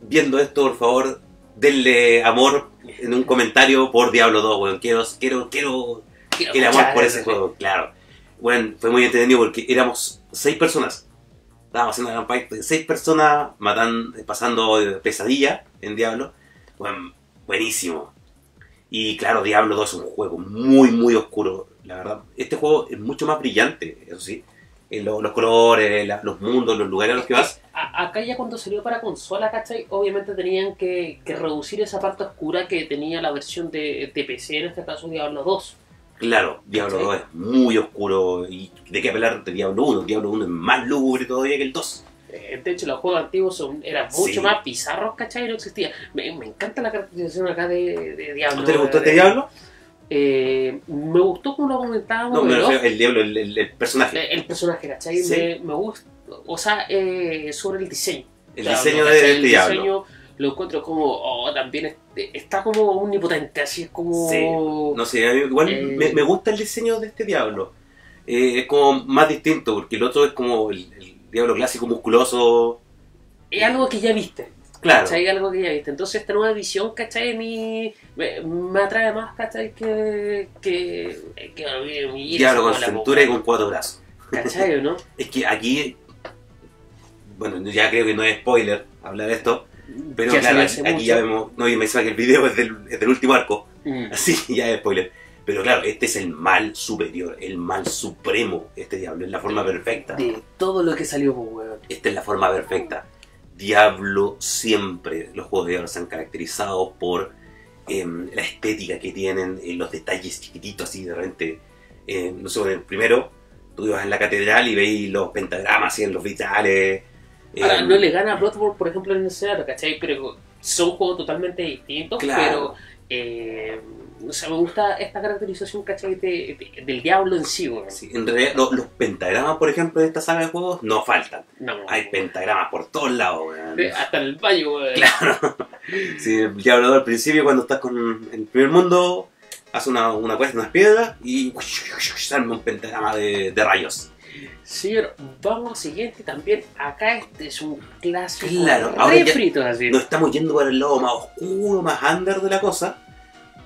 viendo esto, por favor, denle amor en un comentario por Diablo 2, weón. Quiero, quiero, quiero Quiero el amor por ese juego, claro. Bueno, fue muy entretenido porque éramos seis personas. Estábamos haciendo una campaña de seis personas matando, pasando pesadilla en Diablo. Bueno, buenísimo. Y claro, Diablo 2 es un juego muy, muy oscuro. La verdad, este juego es mucho más brillante, eso sí. Lo- los colores, la- los mundos, los lugares a los que vas. A- acá ya cuando salió para consola, ¿cachai? Obviamente tenían que, que reducir esa parte oscura que tenía la versión de, de PC, en este caso Diablo 2. Claro, Diablo Sí. 2 es muy oscuro. ¿Y de qué hablar de Diablo 1? Diablo 1 es más lúgubre todavía que el 2. Eh, De hecho, los juegos antiguos son, eran mucho Sí. más bizarros, ¿cachai? No existía. Me, me encanta la caracterización acá de, de Diablo. ¿A usted le gustó este Eh, Diablo? Eh, me gustó como lo comentábamos. No, refiero el Diablo, el, el- el personaje. el, el personaje, ¿cachai? Sí. Me, me gusta. O sea, eh, sobre el diseño. El Claro, diseño ¿cachai? de este Diablo. diseño lo encuentro como, oh, también es- está como omnipotente, así es como... Sí, No sé, a mí igual Eh. me, me gusta el diseño de este Diablo. Eh, es como más distinto, porque el otro es como el Diablo clásico musculoso. Es algo que ya viste, Claro, ¿cachai? Algo que ya viste. Entonces esta nueva visión, ¿cachai? Mi, me, me atrae más, ¿cachai? Que... que, que mi- Diablo con cintura y con cuatro brazos. ¿Cachai, no? Es que aquí, bueno, ya creo que no es spoiler hablar de esto, pero Ya claro, aquí, mucho. ya vemos, no, y me que el video es del, es del último arco, Mm. así ya es spoiler. Pero claro, este es el mal superior, el mal supremo, este Diablo, es la forma perfecta. De todo lo que salió, pues, weón. Esta es la forma perfecta. Diablo siempre, los juegos de Diablo se han caracterizado por em, la estética que tienen, eh, los detalles chiquititos así de repente. eh, no sé, el primero, tú ibas en la catedral y veis los pentagramas así en los vitrales. Ahora, em, no le gana a Bloodborne, por ejemplo, en ese lado, ¿cachai? Pero son juegos totalmente distintos, Claro. pero... Eh, o sea, me gusta esta caracterización, ¿cachai? De- de- del diablo en sí, sí, en realidad, lo- los pentagramas, por ejemplo, de esta saga de juegos no faltan. No, Hay pentagramas por todos lados. Eh, Hasta en el baño, weón. Claro. Sí, el Diablo 2 al principio, cuando estás con el primer mundo, hace una, una cuesta, unas piedras y se arma un pentagrama de, de rayos. Señor, vamos al siguiente también. Acá este es un clásico Claro, ahora ya- así. Nos estamos yendo para el lado más oscuro, más under de la cosa,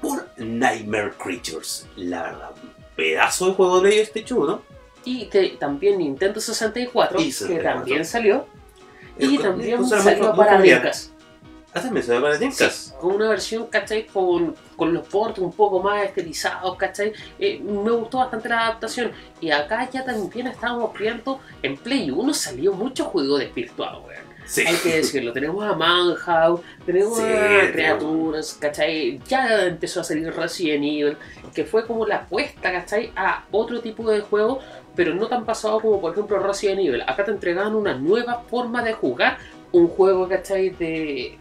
por Nightmare Creatures. La verdad, un pedazo de juego de PlayStation 1. Y te- también Nintendo 64, Y que 64. también salió. Y también salió para. Dreamcast. Ah, también salió para Dreamcast. Con una versión, ¿cachai? Con, con los ports un poco más estilizados, ¿cachai? Eh, me gustó bastante la adaptación. Y acá ya también estábamos viendo, en Play 1 salió mucho juego desvirtuado, weón. Sí. Hay que decirlo, tenemos a Manhouse, tenemos Sí, a criaturas, ¿cachai? Ya empezó a salir Resident Evil, que fue como la apuesta, ¿cachai? A otro tipo de juego, pero no tan pasado como por ejemplo Resident Evil. Acá te entregaban una nueva forma de jugar un juego, ¿cachai? De,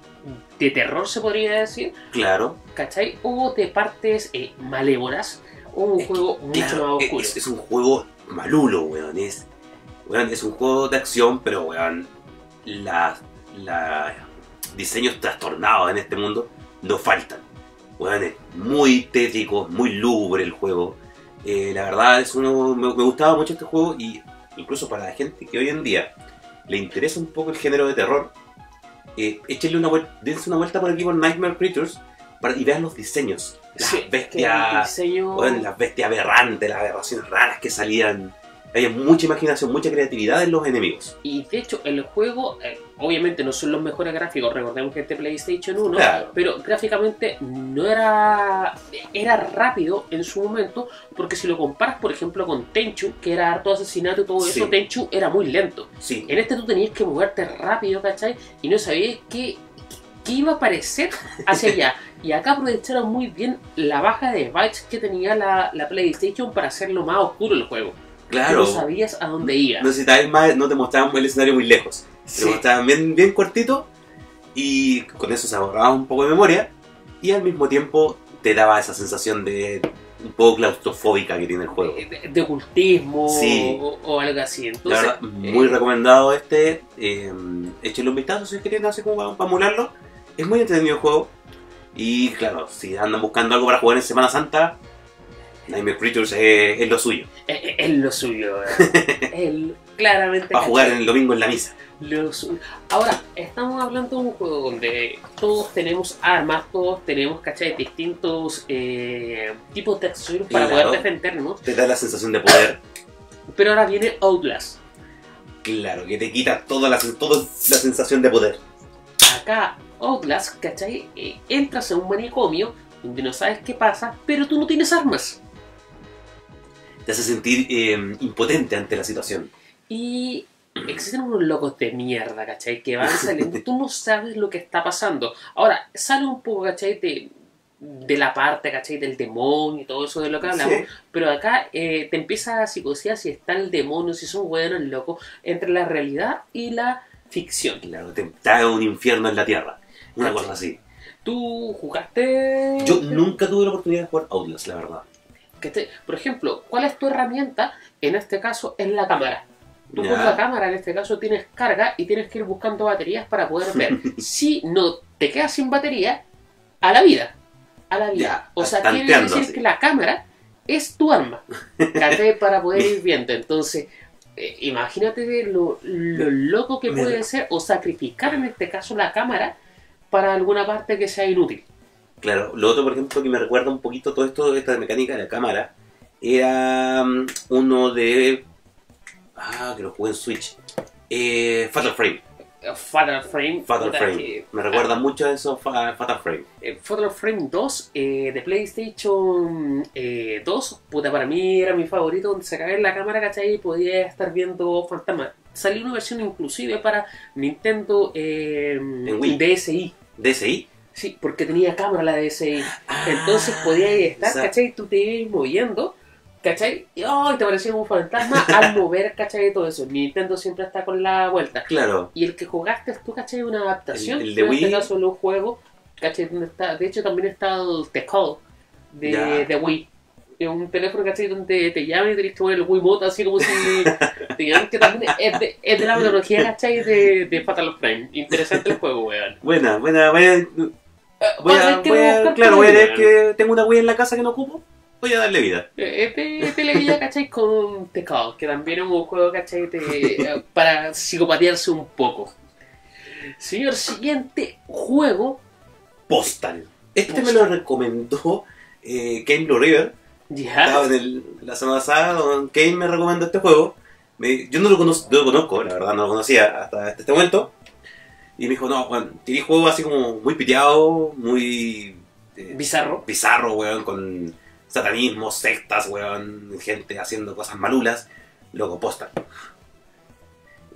de terror se podría decir, Claro. ¿cachai? O de partes eh, malévolas, o un Es que, juego mucho Claro, más oscuro. es, es un juego malulo, weón. Es, weón, es un juego de acción, pero weón, la diseños trastornados en este mundo no faltan. Es muy tétrico, muy lúgubre el juego. Eh, la verdad es uno, me, me gustaba mucho este juego y incluso para la gente que hoy en día le interesa un poco el género de terror, eh, échenle una vuelta, dense una vuelta por aquí por Nightmare Creatures para, y vean los diseños. Las Sí, bestias diseño... bueno, las bestias aberrantes, las aberraciones raras que salían. Haya mucha imaginación, mucha creatividad en los enemigos. Y de hecho, el juego, eh, obviamente no son los mejores gráficos, recordemos que este PlayStation 1, Claro. pero gráficamente no era. Era rápido en su momento, porque si lo comparas, por ejemplo, con Tenchu, que era harto asesinato y todo Sí. eso, Tenchu era muy lento. Sí. En este tú tenías que moverte rápido, ¿cachai? Y no sabías qué, qué iba a aparecer hacia allá. Y acá aprovecharon muy bien la baja de bytes que tenía la, la PlayStation para hacerlo más oscuro el juego. Claro. No sabías a dónde ibas. No necesitabas más, no te mostraban el escenario muy lejos. Sí. Te mostraban bien, bien cortito y con eso se ahorraba un poco de memoria y al mismo tiempo te daba esa sensación de un poco claustrofóbica que tiene el juego. de, de ocultismo Sí. o, o algo así. La verdad, muy eh, recomendado este. Eh, échenle un vistazo si quieren, así como para, para emularlo. Es muy entretenido el juego. Y claro, si andan buscando algo para jugar en Semana Santa, Nightmare Creatures es, es lo suyo. es, lo suyo. El- claramente. Para ¿cachai? jugar el domingo en la misa. Lo suyo. Ahora, estamos hablando de un juego donde todos tenemos armas, todos tenemos, ¿cachai? Distintos eh, tipos de accesorios para Claro. poder defendernos. Te da la sensación de poder. Pero ahora viene Outlast. Claro, que te quita toda la, toda la sensación de poder. Acá, Outlast, ¿cachai? Eh, entras en un manicomio donde no sabes qué pasa, pero tú no tienes armas. Te hace sentir eh, impotente ante la situación. Y existen unos locos de mierda, ¿cachai? Que van saliendo, tú no sabes lo que está pasando. Ahora, sale un poco, ¿cachai? De, de la parte, ¿cachai? Del demonio y todo eso de lo que hablamos. Sí. Pero acá eh, te empieza a psicosear si está el demonio, si son buenos, locos, entre la realidad y la ficción. Claro, te da un infierno en la tierra. Una cosa así. ¿Tú jugaste? Yo nunca tuve la oportunidad de jugar Outlast, la verdad. ¿Cachai? Por ejemplo, ¿cuál es tu herramienta? En este caso es la cámara. Tú con la cámara en este caso tienes carga y tienes que ir buscando baterías para poder ver. si no te quedas sin batería, a la vida. A la vida. O sea, quiere decir así. que la cámara es tu arma. ¿cachai? para poder ir viendo. Entonces, eh, imagínate lo, lo loco que puede ser o sacrificar en este caso la cámara para alguna parte que sea inútil. Claro, lo otro, por ejemplo, que me recuerda un poquito todo esto, esta mecánica de la cámara, era mm, uno de... Ah, que lo jugué en Switch. Eh, Fatal Frame. Fatal Frame. Fatal Frame. que- Me recuerda mucho a eso, Fa- Fatal Frame. Eh, Fatal Frame 2 eh, de PlayStation eh, 2, puta, para mí era mi favorito, donde se en la cámara, ¿cachai? Y podía estar viendo fantasmas. Salió una versión inclusive para Nintendo eh. DSi. DSI. Sí, porque tenía cámara la DSi. Ah, Entonces podías estar, exacto. ¿cachai? Tú te ibas moviendo, ¿cachai? Y ¡ay! te parecía un fantasma al mover, ¿cachai? Todo eso. Nintendo siempre está con la vuelta. Claro. Y el que jugaste tú, ¿cachai? Una adaptación. El- el de en este Wii. caso, un juego, ¿cachai? Donde está, de hecho, también está el The Call de, Wii. Es un teléfono, ¿cachai? Donde te llaman y tenés que poner el Wiimote así como si te llaman, que también es de, es de la metodología, ¿cachai? De, de Fatal Frame. Interesante el juego, weón. Buena, buena, buena. Eh, Voy a, voy a- claro, voy a ver que tengo una Wii en la casa que no ocupo. Voy a darle vida. Eh, Es de televilla, ¿cachai? Con The Call, que también es un juego, ¿cachai? Eh, para psicopatearse un poco. Señor, siguiente juego. Postal. Este me lo recomendó eh, Kane Blue River. Ya. El- la semana pasada, don Kane me recomendó este juego. Me- yo no lo, conozco, no lo conozco, la verdad, no lo conocía hasta este momento. Y me dijo, no, Juan, tiene juego así como muy piteado, muy eh, Bizarro. bizarro, weón, con satanismo, sectas, weón, gente haciendo cosas malulas. Loco, Postal.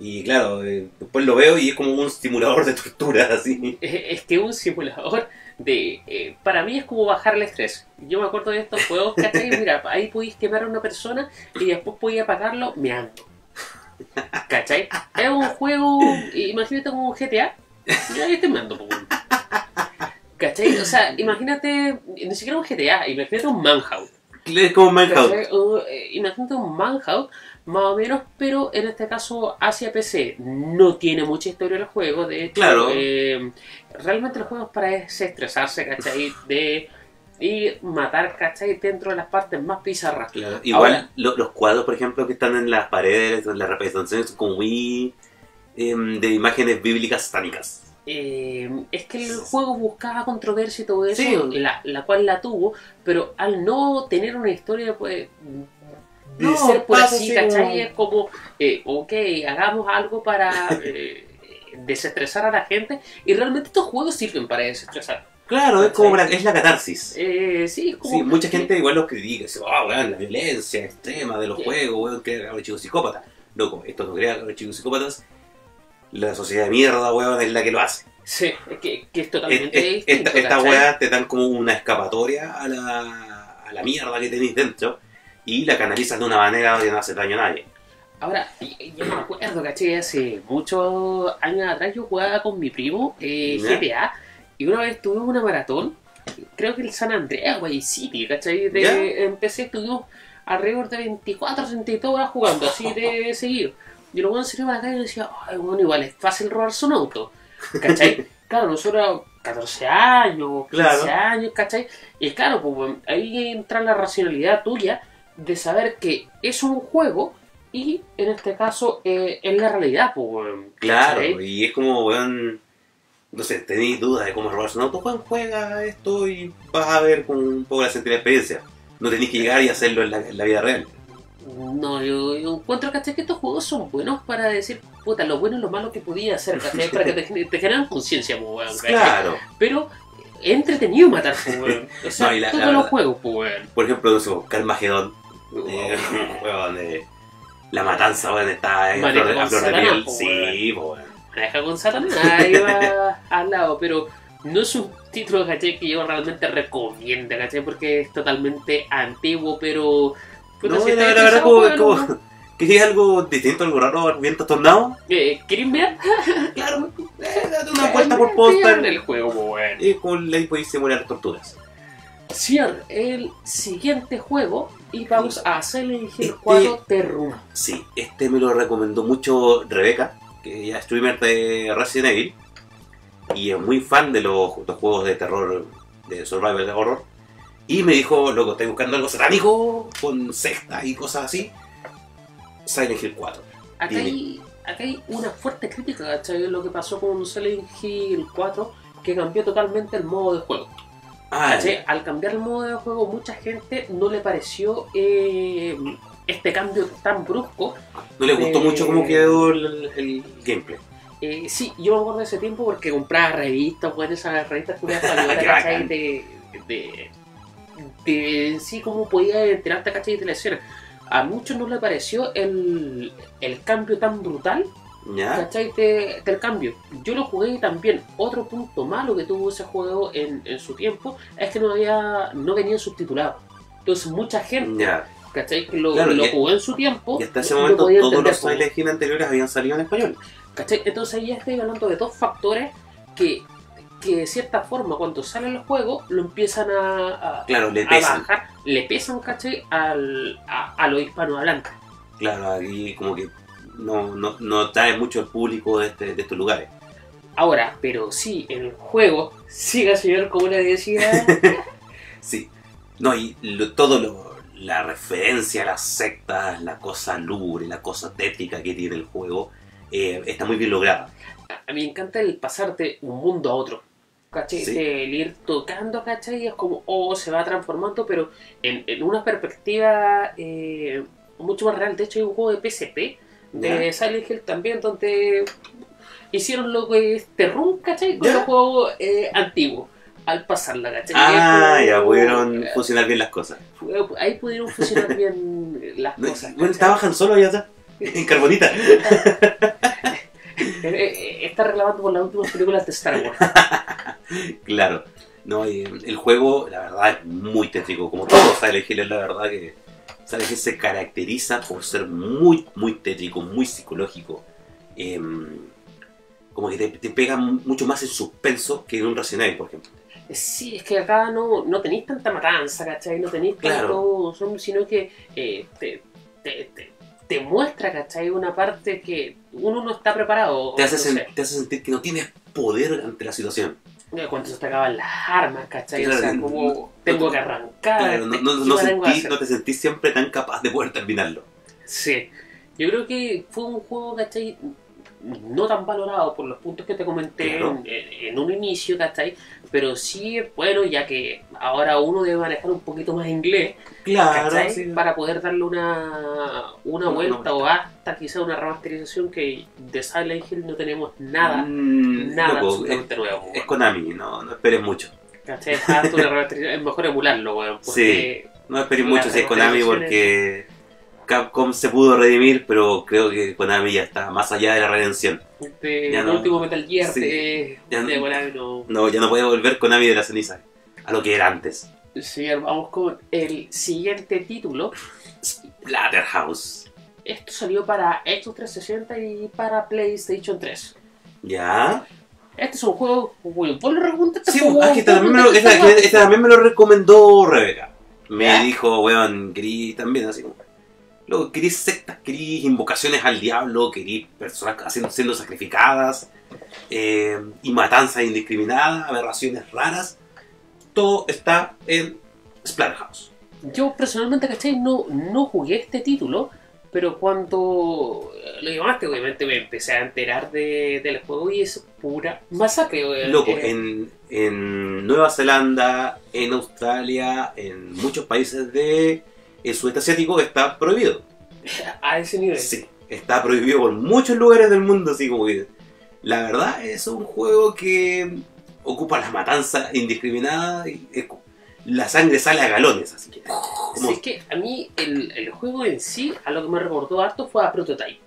Y claro, eh, después lo veo y es como un simulador de tortura, así. Es que un simulador de. eh, para mí es como bajar el estrés. Yo me acuerdo de estos juegos, ¿cachai? Mira, ahí podéis quemar a una persona y después podéis apagarlo meando. ¿Cachai? Es un juego. Imagínate como un GTA. Yo ahí po, weón. ¿Cachai? O sea, imagínate. Ni siquiera un GTA, imagínate un Manhunt. Es como Manhunt. ¿Cachai? O, eh, imagínate un Manhunt, más o menos, pero en este caso hacia PC. No tiene mucha historia el juego, de hecho. Claro. eh, realmente el juego es para desestresarse, ¿cachai? De ir matar, ¿cachai? Dentro de las partes más bizarras. Claro, Igual Ahora- lo- los cuadros, por ejemplo, que están en las paredes, en las representaciones, son como muy em, de imágenes bíblicas satánicas. Eh, es que el juego buscaba controversia y todo eso, Sí. la, la cual la tuvo, pero al no tener una historia pues de No, ser por así, ¿cachai? Es como, eh, ok, hagamos algo para eh, desestresar a la gente. Y realmente estos juegos sirven para desestresar. Claro, es como la- es la catarsis. Eh, sí, es como Sí, mucha gente igual los critica, dice, ah, weón, la violencia extrema de los juegos, weón, crea a los chicos psicópatas. Loco, esto no crea a los chicos psicópatas. La sociedad de mierda, weón, es la que lo hace. Sí, es que, que es totalmente es- distinto, esta, esta te dan como una escapatoria a la, a la mierda que tenéis dentro y la canalizas de una manera que no hace daño a nadie. Ahora, yo me acuerdo, ¿cachai? Hace muchos años atrás yo jugaba con mi primo eh. GTA y una vez tuvimos una maratón, creo que el San Andreas, Guay City, ¿cachai? De, Ya. empecé, estuvimos alrededor de 24, 32 horas jugando así de seguido. Y luego se iba a la calle y decía, ay, bueno, igual es fácil robarse un auto, ¿cachai? claro, nosotros 14 años, 15 Claro. años, ¿cachai? Y claro, pues ahí entra la racionalidad tuya de saber que es un juego y en este caso eh, es la realidad, pues Claro, ¿cachai? y es como, weón, no sé, tenéis dudas de cómo robarse un auto, weón, juega esto y vas a ver con un poco la sentido de experiencia. No tenéis que llegar y hacerlo en la, en la vida real. No, yo, yo encuentro ¿cachai? que estos juegos son buenos para decir, puta, lo bueno y lo malo que podía hacer, ¿cachai? para que te, te generan conciencia, weón. Claro. Pero es entretenido matar, pues weón. O sea, No, y la- todos la los juegos, pues weón. Por ejemplo, no sé, Carmageddon, eh, weón, eh, la matanza, weón, está en flor de, flor de piel. Sí, weón. Maneja con Satanás, ahí va al lado, pero no es un título, ¿cachai? Que yo realmente recomiendo, ¿cachai? Porque es totalmente antiguo, pero... puta, No, si la, la verdad, como, juégalo. como, ¿querías algo distinto, algo raro, vientos tornados? Eh, ¿Quieren ver? Claro, eh, date una vuelta por Postal. el juego, weón. Y con ley podéis simular torturas. Cierra el siguiente juego y vamos a Silent Hill Este- 4 Terrum. Sí, este me lo recomendó mucho Rebeca, que es streamer de Resident Evil y es muy fan de los, los juegos de terror, de survival de horror. Y me dijo, loco, estoy buscando algo satánico con secta y cosas así. Silent Hill 4. Acá hay, acá hay una fuerte crítica, ¿cachai? Lo que pasó con Silent Hill 4, que cambió totalmente el modo de juego. Ah. Al cambiar el modo de juego, mucha gente no le pareció eh, este cambio tan brusco. no le gustó mucho cómo quedó el, el gameplay. Eh, sí, yo me acuerdo de ese tiempo porque compraba revistas, bueno, esas revistas ¿cachai? bacán. De, de, de en sí cómo podía enterarte, ¿cachai? De la escena. A muchos no le pareció el, el cambio tan brutal, ¿Ya? ¿cachai? De- del cambio. Yo lo jugué y también otro punto malo que tuvo ese juego en, en su tiempo es que no había no venía subtitulado. Entonces mucha gente, Ya. ¿Cachai? Que lo, Claro, lo jugó en su tiempo. Y hasta ese momento todos los po. Silent Hill anteriores habían salido en español. ¿Cachai? Entonces ahí ya estoy hablando de dos factores que, que de cierta forma cuando sale el juego lo empiezan a, a, Claro, le a bajar, le pesan, ¿cachai? Al, a, a los hispanohablantes. Claro, aquí como que no, no, no trae mucho al público de, este, de estos lugares. Ahora, pero sí, el juego, siga señor, como le decía, Sí. No, y lo- todo lo, la referencia a las sectas, la cosa lúgubre, la cosa tétrica que tiene el juego, eh, está muy bien lograda. a mí me encanta el pasar de un mundo a otro. ¿Cachai? Sí. El ir tocando, ¿cachai? Es como, oh, se va transformando, pero en, en una perspectiva eh, mucho más real. De hecho, hay un juego de PSP de. Silent Hill también, donde hicieron lo que es Terrum, ¿cachai? Con Ya. los juegos eh, antiguos. Al pasarla, ¿cachai? Ah, ya pudieron eh, funcionar bien las cosas. Ahí pudieron funcionar bien las No, cosas. bueno, trabajan solo allá atrás, en Carbonita. Eh, eh, Está reclamando por las últimas películas de Star Wars. Claro. No, y el juego, la verdad, es muy tétrico. Como todo Silent Hill, es la verdad que Silent Hill se caracteriza por ser muy, muy tétrico, muy psicológico. Em, como que te, te pega mucho más en suspenso que en un Resident Evil, por ejemplo. Sí, es que acá no, no tenéis tanta matanza, ¿cachai? No tenéis Claro. tanto sino que eh, te, te, te, te muestra, ¿cachai? Una parte que uno no está preparado. Te hace, no sen- sé, te hace sentir que no tienes poder ante la situación. cuando se te acaban las armas, ¿cachai? Claro, o sea, como no- tengo no- que arrancar. Claro, no, ¿qué no- no chucha tengo que sentí- no te sentís siempre tan capaz de poder terminarlo. Sí, yo creo que fue un juego, ¿cachai? No tan valorado por los puntos que te comenté Claro. en, en- un inicio, ¿cachai? Pero sí es bueno, ya que ahora uno debe manejar un poquito más inglés, Claro, sí. Para poder darle una, una vuelta o hasta quizá una remasterización que de Silent Hill no tenemos nada, Mm, nada loco, absolutamente nuevo. es. Konami, no, no esperes mucho. ¿Cachai? Es mejor emularlo, weón. Porque No esperes mucho si es Konami porque Capcom se pudo redimir, pero creo que Konami ya está más allá de la redención. de Ya el no. último Metal Gear Sí. de, Ya de no. Konami no. No, ya no puede volver Konami de la ceniza a lo que era antes. Señor, vamos con el siguiente título. Splatterhouse. Esto salió para Xbox 360 y para PlayStation 3. ¿Ya? Este es un juego. Bueno, ¿Vos lo recomendaste? Sí, ah, que también me lo, esta- también me lo recomendó Rebeca. Me ¿Ya? dijo, weón, querí también así como. Luego, querís sectas, querís invocaciones al diablo, querís personas haciendo, siendo sacrificadas, eh, y matanzas indiscriminadas, aberraciones raras. Todo está en Splatterhouse. Yo personalmente, ¿cachai? No, no jugué este título, pero cuando lo llamaste, obviamente me empecé a enterar de- del juego y es pura masacre. Loco, en, en Nueva Zelanda, en Australia, en muchos países de el sudeste asiático está prohibido. A ese nivel. Sí, está prohibido por muchos lugares del mundo, así como que. La verdad es un juego que ocupa la matanza indiscriminada y es la sangre sale a galones, así que. como- Sí, es que a mí el, el juego en sí, a lo que me recordó harto fue a Prototype.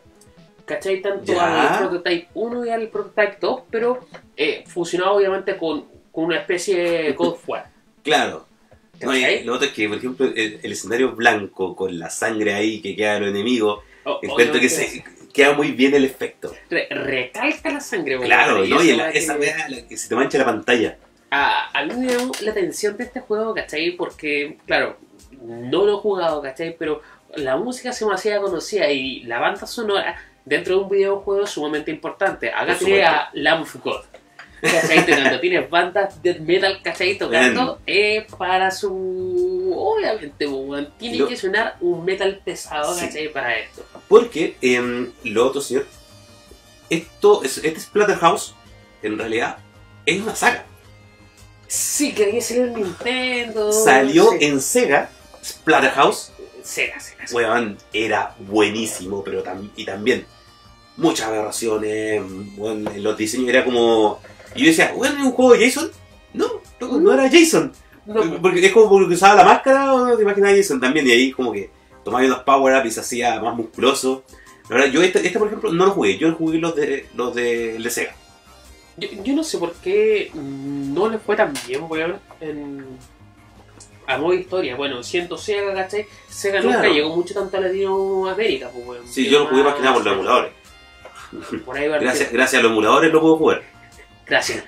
¿Cachai? Tanto Ya. al Prototype 1 y al Prototype 2, pero eh, fusionado obviamente con, con una especie de God of War. Claro. No, y lo otro es que, por ejemplo, el, el escenario blanco con la sangre ahí que queda de los enemigos, O- encuentro que se, queda muy bien el efecto. re- recalca la sangre, Claro, y ¿no? Y esa la- que- esa se te mancha la pantalla. a, a mí me llamó la atención de este juego, ¿cachai? Porque, claro, no lo he jugado, ¿cachai? Pero la música se me hacía conocida y la banda sonora dentro de un videojuego es sumamente importante. Acá Por tiene supuesto. a Lamb of God. ¿Cachai? Cuando tienes bandas de metal, ¿cachai? Tocando eh, para su... Obviamente, weón, tiene Lo- que sonar un metal pesado, Sí. ¿cachai? Para esto. Porque, em, lo otro, señor, esto es, este Splatterhouse, en realidad, es una saga. Sí, que había salido en Nintendo. Salió sí. en Sega, Splatterhouse, Sega, Sega, Sega. weón, era buenísimo, pero tam- y también muchas aberraciones, en los diseños era como... Y yo decía, weón, ¿es un juego de Jason? No, no era Jason. No, Porque es como porque usaba la máscara o no te imaginas Jason también, y ahí como que tomaba unos power-up y se hacía más musculoso. La verdad, yo este, este, por ejemplo no lo jugué, yo jugué los de los de, Sega. Yo, yo no sé por qué no le fue tan bien, weón, en... a modo historia. Bueno, siento Sega, ¿cachai? Sega nunca llegó mucho tanto a Latinoamérica, pues, weón. Sí, yo lo jugué más que nada por los emuladores. Por ahí Gracias, gracias a los emuladores lo puedo jugar. Gracias.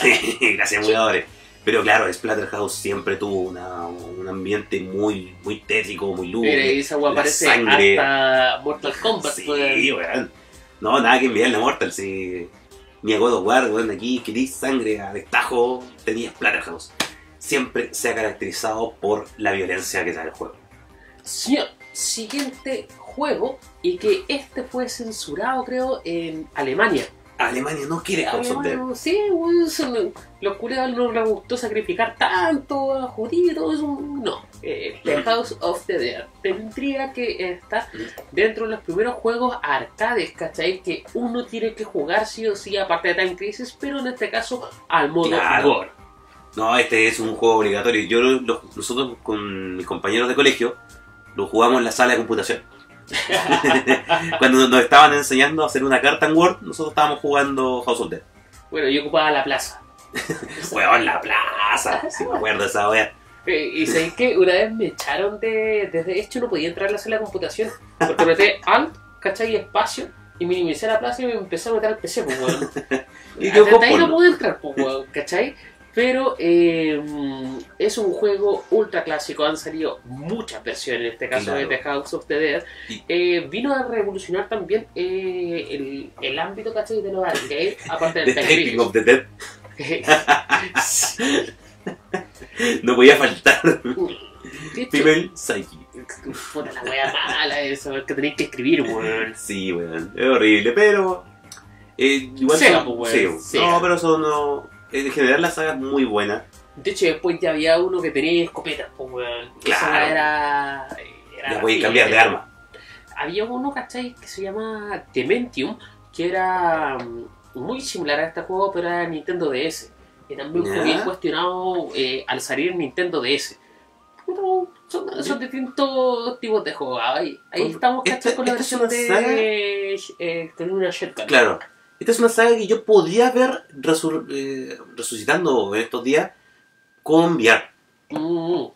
Sí, gracias a emuladores. Pero claro, Splatterhouse siempre tuvo una- un ambiente muy, muy tétrico, muy lúgubre. y esa weá aparece sangre. hasta Mortal Kombat, Sí, weón. weón. No, nada que enviarle a Mortal, sí. Ni a God of War, weón, aquí querís sangre a destajo, tenía Splatterhouse. Siempre se ha caracterizado por la violencia que trae el juego. Señor, siguiente juego, y que este fue censurado, creo, en Alemania. Alemania no quiere House of Dead. Sí, son- los culiados no les gustó sacrificar tanto a judíos y todo eso. No, eh, The House of the Dead tendría que estar dentro de los primeros juegos arcades, ¿cachai? Que uno tiene que jugar sí o sí, aparte de Time Crisis, pero en este caso al modo Claro. No, este es un juego obligatorio. Yo, nosotros con mis compañeros de colegio lo jugamos en la sala de computación. Cuando nos estaban enseñando a hacer una carta en Word, nosotros estábamos jugando House of Dead. Bueno, yo ocupaba la plaza. Weón, la plaza. Si me acuerdo esa wea. Eh, y sabéis que una vez me echaron de. Desde hecho, no podía entrar a la sala de computación. Porque metí Alt, ¿cachai? Espacio. Y minimicé la plaza y me empecé a meter al PC, pues, weón. Y quedó Hasta ahí no pude entrar, pues, weón, ¿cachai? Pero eh, es un juego ultra clásico, han salido muchas versiones, en este caso Claro. de The House of the Dead. Eh, vino a revolucionar también eh, el, el ámbito, ¿cachai? De los arcades, aparte The del Taping of the Dead. No podía faltar. Female Psyche. puta la wea mala eso, que tenéis que escribir, weón. Sí, weón. Es horrible, pero Eh, igual Sega, son- pues, sí, weón. Sega. No, pero son. no, en general la saga es muy buena. De hecho, después ya había uno que tenía escopetas, pues, weón. Esa Claro. era. era Ya voy a cambiar de arma. Había uno, ¿cachai? Que se llama Dementium, que era mm, muy similar a este juego, pero era Nintendo DS. Que también fue bien cuestionado eh, al salir en Nintendo DS. Pero son, son distintos tipos de juegos. Ahí, estamos, ¿cachai? Con la versión de. saga- eh, con una shotgun. Claro. Esta es una saga que yo podría ver eh, resucitando en estos días con VR. Mm,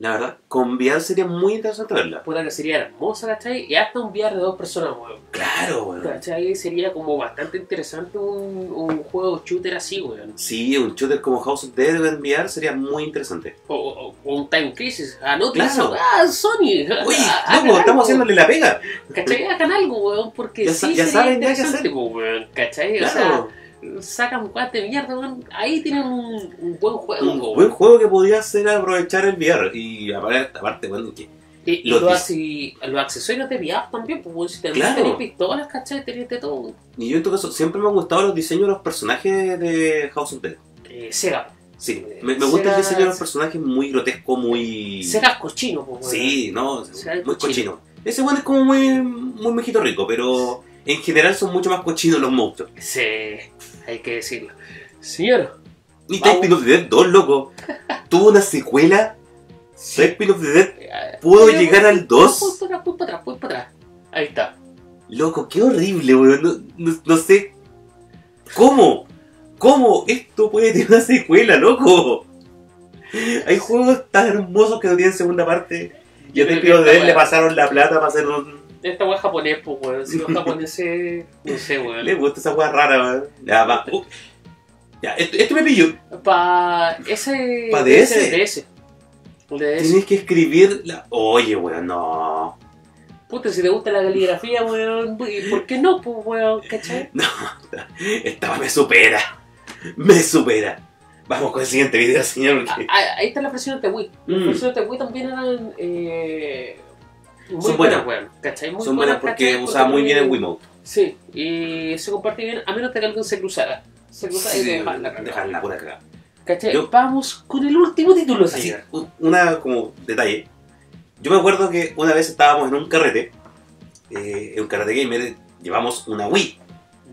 La verdad, con VR sería muy interesante verla. puta que sería hermosa, ¿cachai? Y hasta un VR de dos personas, weón. Claro, weón. ¿Cachai? Sería como bastante interesante un, un juego shooter así, weón. Sí, un shooter como House of Dead en VR sería muy interesante. O, o- o un Time Crisis. Anota Claro. eso. Ah, Sony. Oye, Hagan loco, estamos haciéndole la pega. ¿Cachai? Hagan algo, weón, porque Ya sí ya sería saben ya qué interesante, hacer. po, weón. ¿Cachai? Claro. O sea, sacan guas de mierda, weón. Ahí tienen un, un buen juego, un buen weón. juego que podría ser aprovechar el VR. Y aparte, aparte bueno, que Y, y los los, dis- así- los accesorios de VR también, pues, weón. Si también Claro. tenéis pistolas, ¿cachai? Tenéis de todo. Y yo en todo caso, siempre me han gustado los diseños de los personajes de House of Dead. Eh, Sega. Sí, me, me gusta el diseño de los personajes muy grotesco, muy... Sega es cochino, pues, weón. Sí, no, Sega muy cochino. cochino. Ese bueno es como muy, muy mejito rico, pero en general son mucho más cochinos los monstruos. Sí, hay que decirlo. Señor. Y. Typing of the Dead 2, loco, tuvo una secuela. Typing of the Dead eh, pudo eh, llegar al Voy 2. para atrás, voy para atrás, para atrás. Ahí está. Loco, qué horrible, weón. No, no- no sé. ¿Cómo? ¿Cómo esto puede tener una secuela, loco? Hay juegos tan hermosos que no tienen segunda parte. Y a Typing of the Dead le pasaron la plata para hacer un. Esta weá es japonés, pues, weón. Si los japoneses. No sé, weón. Le gusta esa weá rara, weón. Ya, va. Uh. Ya, esto, esto me pilló. Pa ese. ¿Pa ese DS? DS. DS. Tienes que escribir la. Oye, weón, no. Puta, si te gusta la caligrafía, weón. ¿y ¿Por qué no, pues, weón? ¿Cachai? Esta me supera. Me supera. Vamos con el siguiente video, señor. Ah, porque- ah, Ahí están las versiones de Wii. Las Mm. versiones de Wii también eran. Eh, muy Son buenas, buenas. ¿Cachai? Muy Son buenas porque usaba muy bien el Wiimote. Sí, y se comparte bien, a menos de que alguien se cruzara. Se cruzara y Sí, te dejaban la cagada. dejar la pura cagada. ¿Cachai? Yo- Vamos con el último título, Así, señor. una como detalle. Yo me acuerdo que una vez estábamos en un carrete, eh, en un carrete gamer, llevamos una Wii,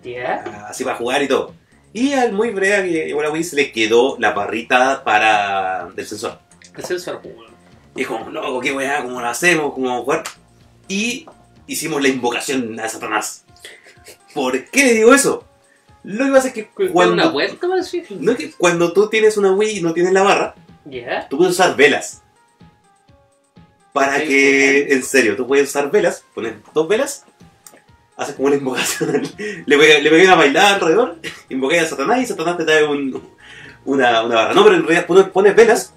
¿Ya? ah, así para jugar y todo. Y al muy breve que llevó la Wii se le quedó la barrita para del sensor. El sensor, pues, weón. Y es como, loco, qué weá, cómo lo hacemos, cómo vamos a jugar. Y hicimos la invocación a Satanás. ¿Por qué le digo eso? Lo que pasa es que Cuando... una vuelta, no es que cuando tú tienes una Wii y no tienes la barra, ¿Ya? tú puedes usar velas. Para Sí, que, en serio, tú puedes usar velas, pones dos velas, haces como una invocación, le pegas le una bailada alrededor, invocas a Satanás y Satanás te trae un- una, una barra. No, pero en realidad pones, pones velas,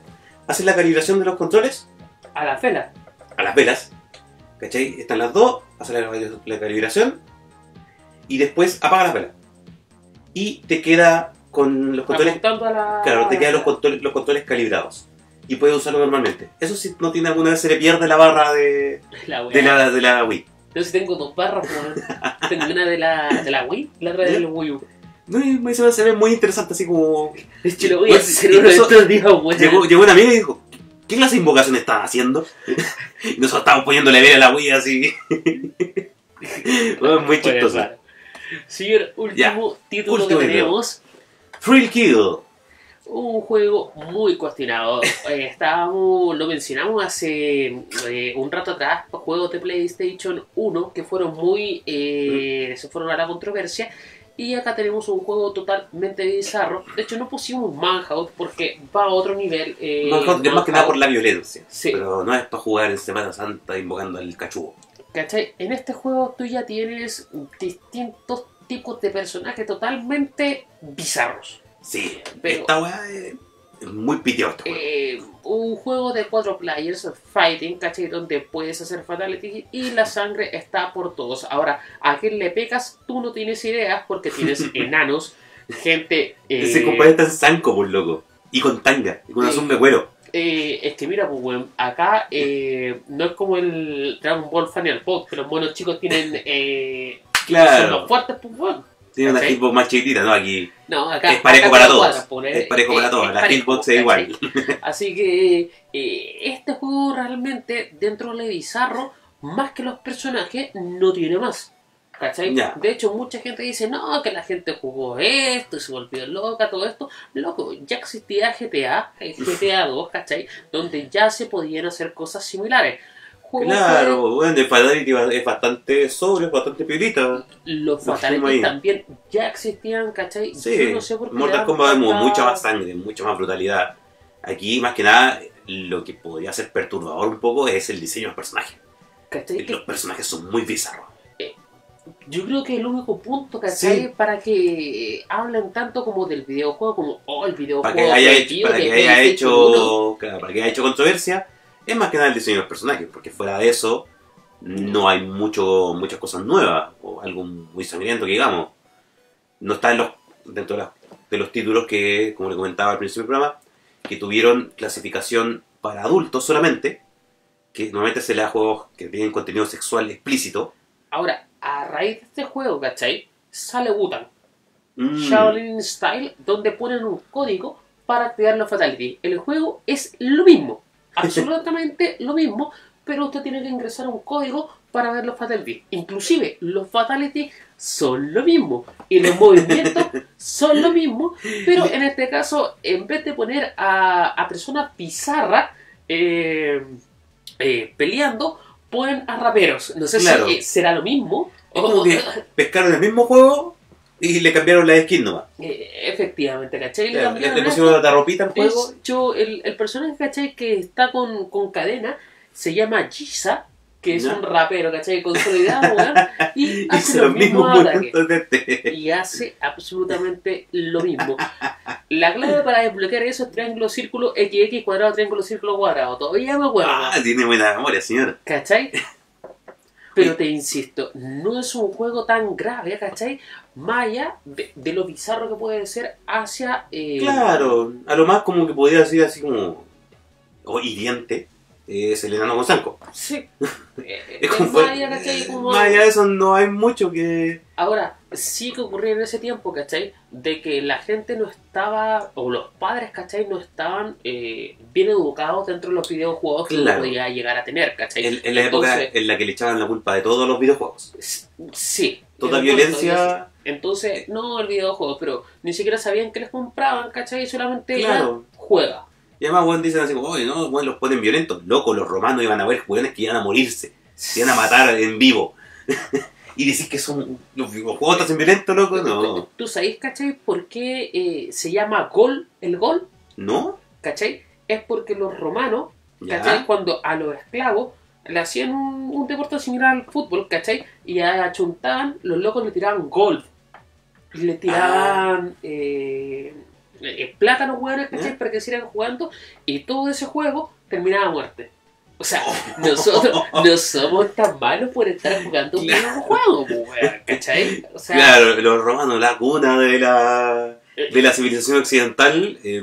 haces la calibración de los controles A la vela. a las velas, ¿cachai? Están las dos, haces la, la calibración y después apagas las velas. Y te queda con los controles la. Claro, te quedan los controles, los controles calibrados. Y puedes usarlo normalmente. Eso sí, no tiene alguna vez se le pierde la barra de, La de, la, de la Wii. Yo sí tengo dos barras, tengo una de la, de la Wii y la otra de la Wii U. No, me se ve muy interesante, así como. Lo voy a Pues, hacer uno de incluso estos días, weón. Llegó, llegó un amigo y dijo: ¿Qué clase de invocación están haciendo? y nosotros estábamos poniéndole vela a la Wii así. Bueno, muy chistoso. Señor, último título último que tenemos. Thrill Kill. Un juego muy cuestionado. Eh, estábamos, lo mencionamos hace eh, un rato atrás, juegos de PlayStation 1 que fueron muy. Eh, se fueron a la controversia. Y acá tenemos un juego totalmente bizarro. De hecho, no pusimos Manhunt porque va a otro nivel. Eh, Manhunt es más que nada por la violencia. Sí. Pero no es para jugar en Semana Santa invocando al cachugo. ¿Cachai? En este juego tú ya tienes distintos tipos de personajes totalmente bizarros. Sí, Pero- esta weá es muy piteado. este. Eh, un juego de cuatro players, fighting, ¿cachai? Donde puedes hacer fatality y la sangre está por todos. Ahora, a quién le pegas, tú no tienes ideas porque tienes enanos, gente... eh, Ese compadre está en Sanco, por loco. Y con tanga, y con Sí. azul de cuero. eh, es que mira, pues, acá eh, no es como el Dragon Ball Final Pop, que los monos chicos tienen... Eh, Son los fuertes, pues, weón. Tiene una hitbox más chiquitita, ¿no? Aquí No, acá es parejo acá para lo todos. pues, Es parejo para todos. La parejo, hitbox es igual. Así que eh, este juego realmente, dentro de lo bizarro, más que los personajes, no tiene más. ¿Cachai? Ya. De hecho, mucha gente dice, no, que la gente jugó esto y se volvió loca, todo esto. Loco, ya existía GTA, eh, GTA 2, ¿cachai? Donde ya se podían hacer cosas similares. Juegos Claro, bueno, de Fatality es bastante sobrio, es bastante piolita. que Los Lo ahí. también ya existían, ¿cachai? Sí, Yo no sé por qué Mortal Kombat vemos tanta- mucha más sangre, mucha más brutalidad. Aquí, más que nada, lo que podría ser perturbador un poco es el diseño de los personajes. ¿cachai? Los personajes son muy bizarros. Yo creo que el único punto, ¿cachai? Sí. Para que hablen tanto como del videojuego, como, oh, el videojuego Para que haya hecho, prohibido para de que haya PlayStation 1. hecho, claro, para que haya hecho controversia, es más que nada el diseño de los personajes, porque fuera de eso no hay mucho, muchas cosas nuevas o algo muy sangriento que digamos. No está en los, dentro de, las- de los títulos que, como le comentaba al principio del programa, que tuvieron clasificación para adultos solamente, que normalmente se le da a juegos que tienen contenido sexual explícito. Ahora, a raíz de este juego, ¿cachai? Sale Wutan, Mm, Shaolin Style, donde ponen un código para activar los Fatality. El juego es lo mismo, absolutamente lo mismo, pero usted tiene que ingresar un código para ver los Fatality. Inclusive, los Fatality son lo mismo y los movimientos son lo mismo, pero en este caso, en vez de poner a, a personas bizarras eh, eh, peleando, ponen a raperos. No sé Claro. si eh, será lo mismo. Es como que pescaron el mismo juego y le cambiaron la skin nomás. Eh, efectivamente, ¿cachai? Le Le, pusieron la ropita De juego. hecho, el, el personaje, ¿cachai? Que está con, con cadena se llama Giza, que es un rapero, ¿cachai? Consolidado, weón, y hace Hizo movimientos de este. Y hace absolutamente lo mismo. La clave para desbloquear eso es triángulo, círculo, XX, cuadrado, triángulo, círculo, cuadrado. Todavía me acuerdo. Ah, tiene buena memoria, señor. ¿Cachai? Pero te insisto, no es un juego tan grave, ¿cachai? Más allá de, de lo bizarro que puede ser hacia... eh, Claro, a lo más como que podría decir así como. O hiriente. Es el enano con zanco. Sí. Eh, Es como más allá, ¿cachai? Como- Más allá de eso no hay mucho que. Ahora, sí que ocurría en ese tiempo, ¿cachai? De que la gente no estaba, o los padres, ¿cachai? No estaban eh, bien educados dentro de los videojuegos que uno Claro. podía llegar a tener, ¿cachai? En, en la época en la que le echaban la culpa de todos los videojuegos. Sí. Toda violencia. Entonces, no el videojuego, pero ni siquiera sabían que les compraban, ¿cachai? Solamente ya Claro. juega. Y además, bueno, dicen así como, oye, no, bueno, los ponen violentos. Loco, los romanos iban a ver jugadores que iban a morirse. Se iban a matar en vivo. y decís que son los videojuegos hacen violentos, loco. No. ¿Tú sabés, cachai, por qué eh, se llama gol el gol? ¿No? ¿Cachai? Es porque los romanos, Ya. ¿cachai? Cuando a los esclavos le hacían un, un deporte similar al fútbol, ¿cachai? Y achuntaban, los locos le tiraban golf. Y le tiraban eh, eh, plátanos, hueones, ¿cachai? ¿Ya? Para que siguieran jugando. Y todo ese juego terminaba a muerte. O sea, nosotros no somos tan malos por estar jugando un Claro. weón, ¿cachai? O sea, Claro, los romanos, la cuna de la, eh, de la civilización occidental, eh,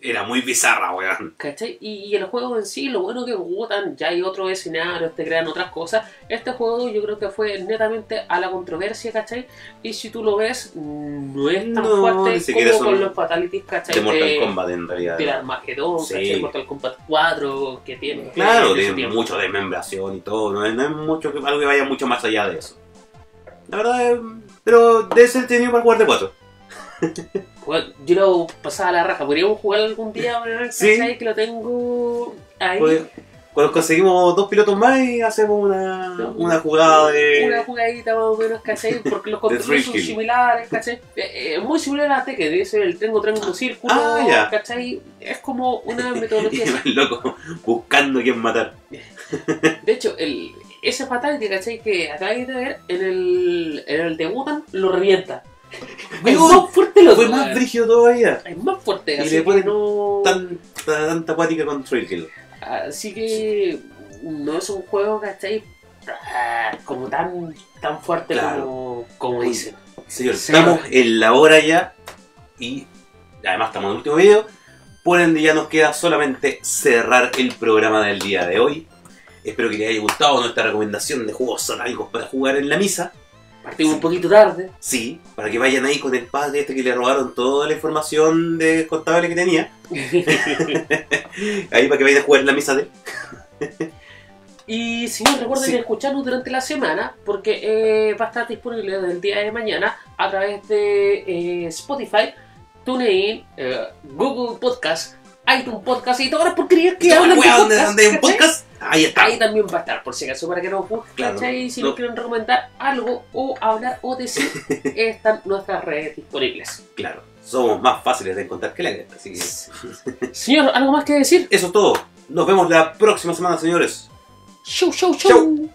era muy bizarra, weón. ¿Cachai? Y, y el juego en sí, lo bueno que Wotan, ya hay otros escenarios, te crean otras cosas. Este juego yo creo que fue netamente a la controversia, ¿cachai? Y si tú lo ves, no es tan No, fuerte como son con los Fatalities, ¿cachai? De Mortal Kombat, en realidad. Del Armagedón, Sí. ¿cachai? Mortal Kombat 4, que tiene. Claro, tiene tiempo. mucho desmembración y todo, no es, no es mucho que, algo que vaya mucho más allá de eso. La verdad, es, pero debe ser tenido para jugar de cuatro. Bueno, yo lo pasaba a la raja. Podríamos jugar algún día, weón, Sí. Que lo tengo ahí. Pues, cuando conseguimos dos pilotos más y hacemos una, una jugada de... Una jugadita más o menos, ¿cachai? Porque los controles son similares, ¿cachai? Eh, eh, muy similar a Tekken, debe ser el tengo triángulo círculo, Ah, ya. ¿cachai? Es como una metodología. Y loco buscando quién matar. De hecho, el, ese fatality, ¿cachai? Que acabáis de ver, en el, en el de Wutan lo revienta. Es más fuerte lo Fue más brígido todavía. Es más fuerte, Y así le ponen no... Tanta, tanta acuática con Trail. Así que no es un juego, ¿cachai? Ah, Como tan, tan fuerte Claro. como, como dicen. Señor, estamos en la hora ya y además estamos en el último video. Por ende ya nos queda solamente cerrar el programa del día de hoy. Espero que les haya gustado nuestra recomendación de juegos satánicos para jugar en la misa. Partimos un poquito tarde. Sí, para que vayan ahí con el padre este que le robaron toda la información de contable que tenía. ahí para que vayan a jugar en la misa de. Y si no, recuerden Sí. escucharnos durante la semana porque eh, va a estar disponible desde el día de mañana a través de eh, Spotify, TuneIn, eh, Google Podcast, iTunes Podcast y todas las porquerías que hablan de donde, donde hay un podcast, ahí está. Ahí también va a estar, por si acaso, para que nos busquen, Claro, ¿cachai? Si no. nos quieren recomendar algo o hablar o decir, están nuestras redes disponibles. Claro, somos más fáciles de encontrar que la cresta, así que Señor, ¿algo más que decir? eso es todo. Nos vemos la próxima semana, señores. Show, Show. show.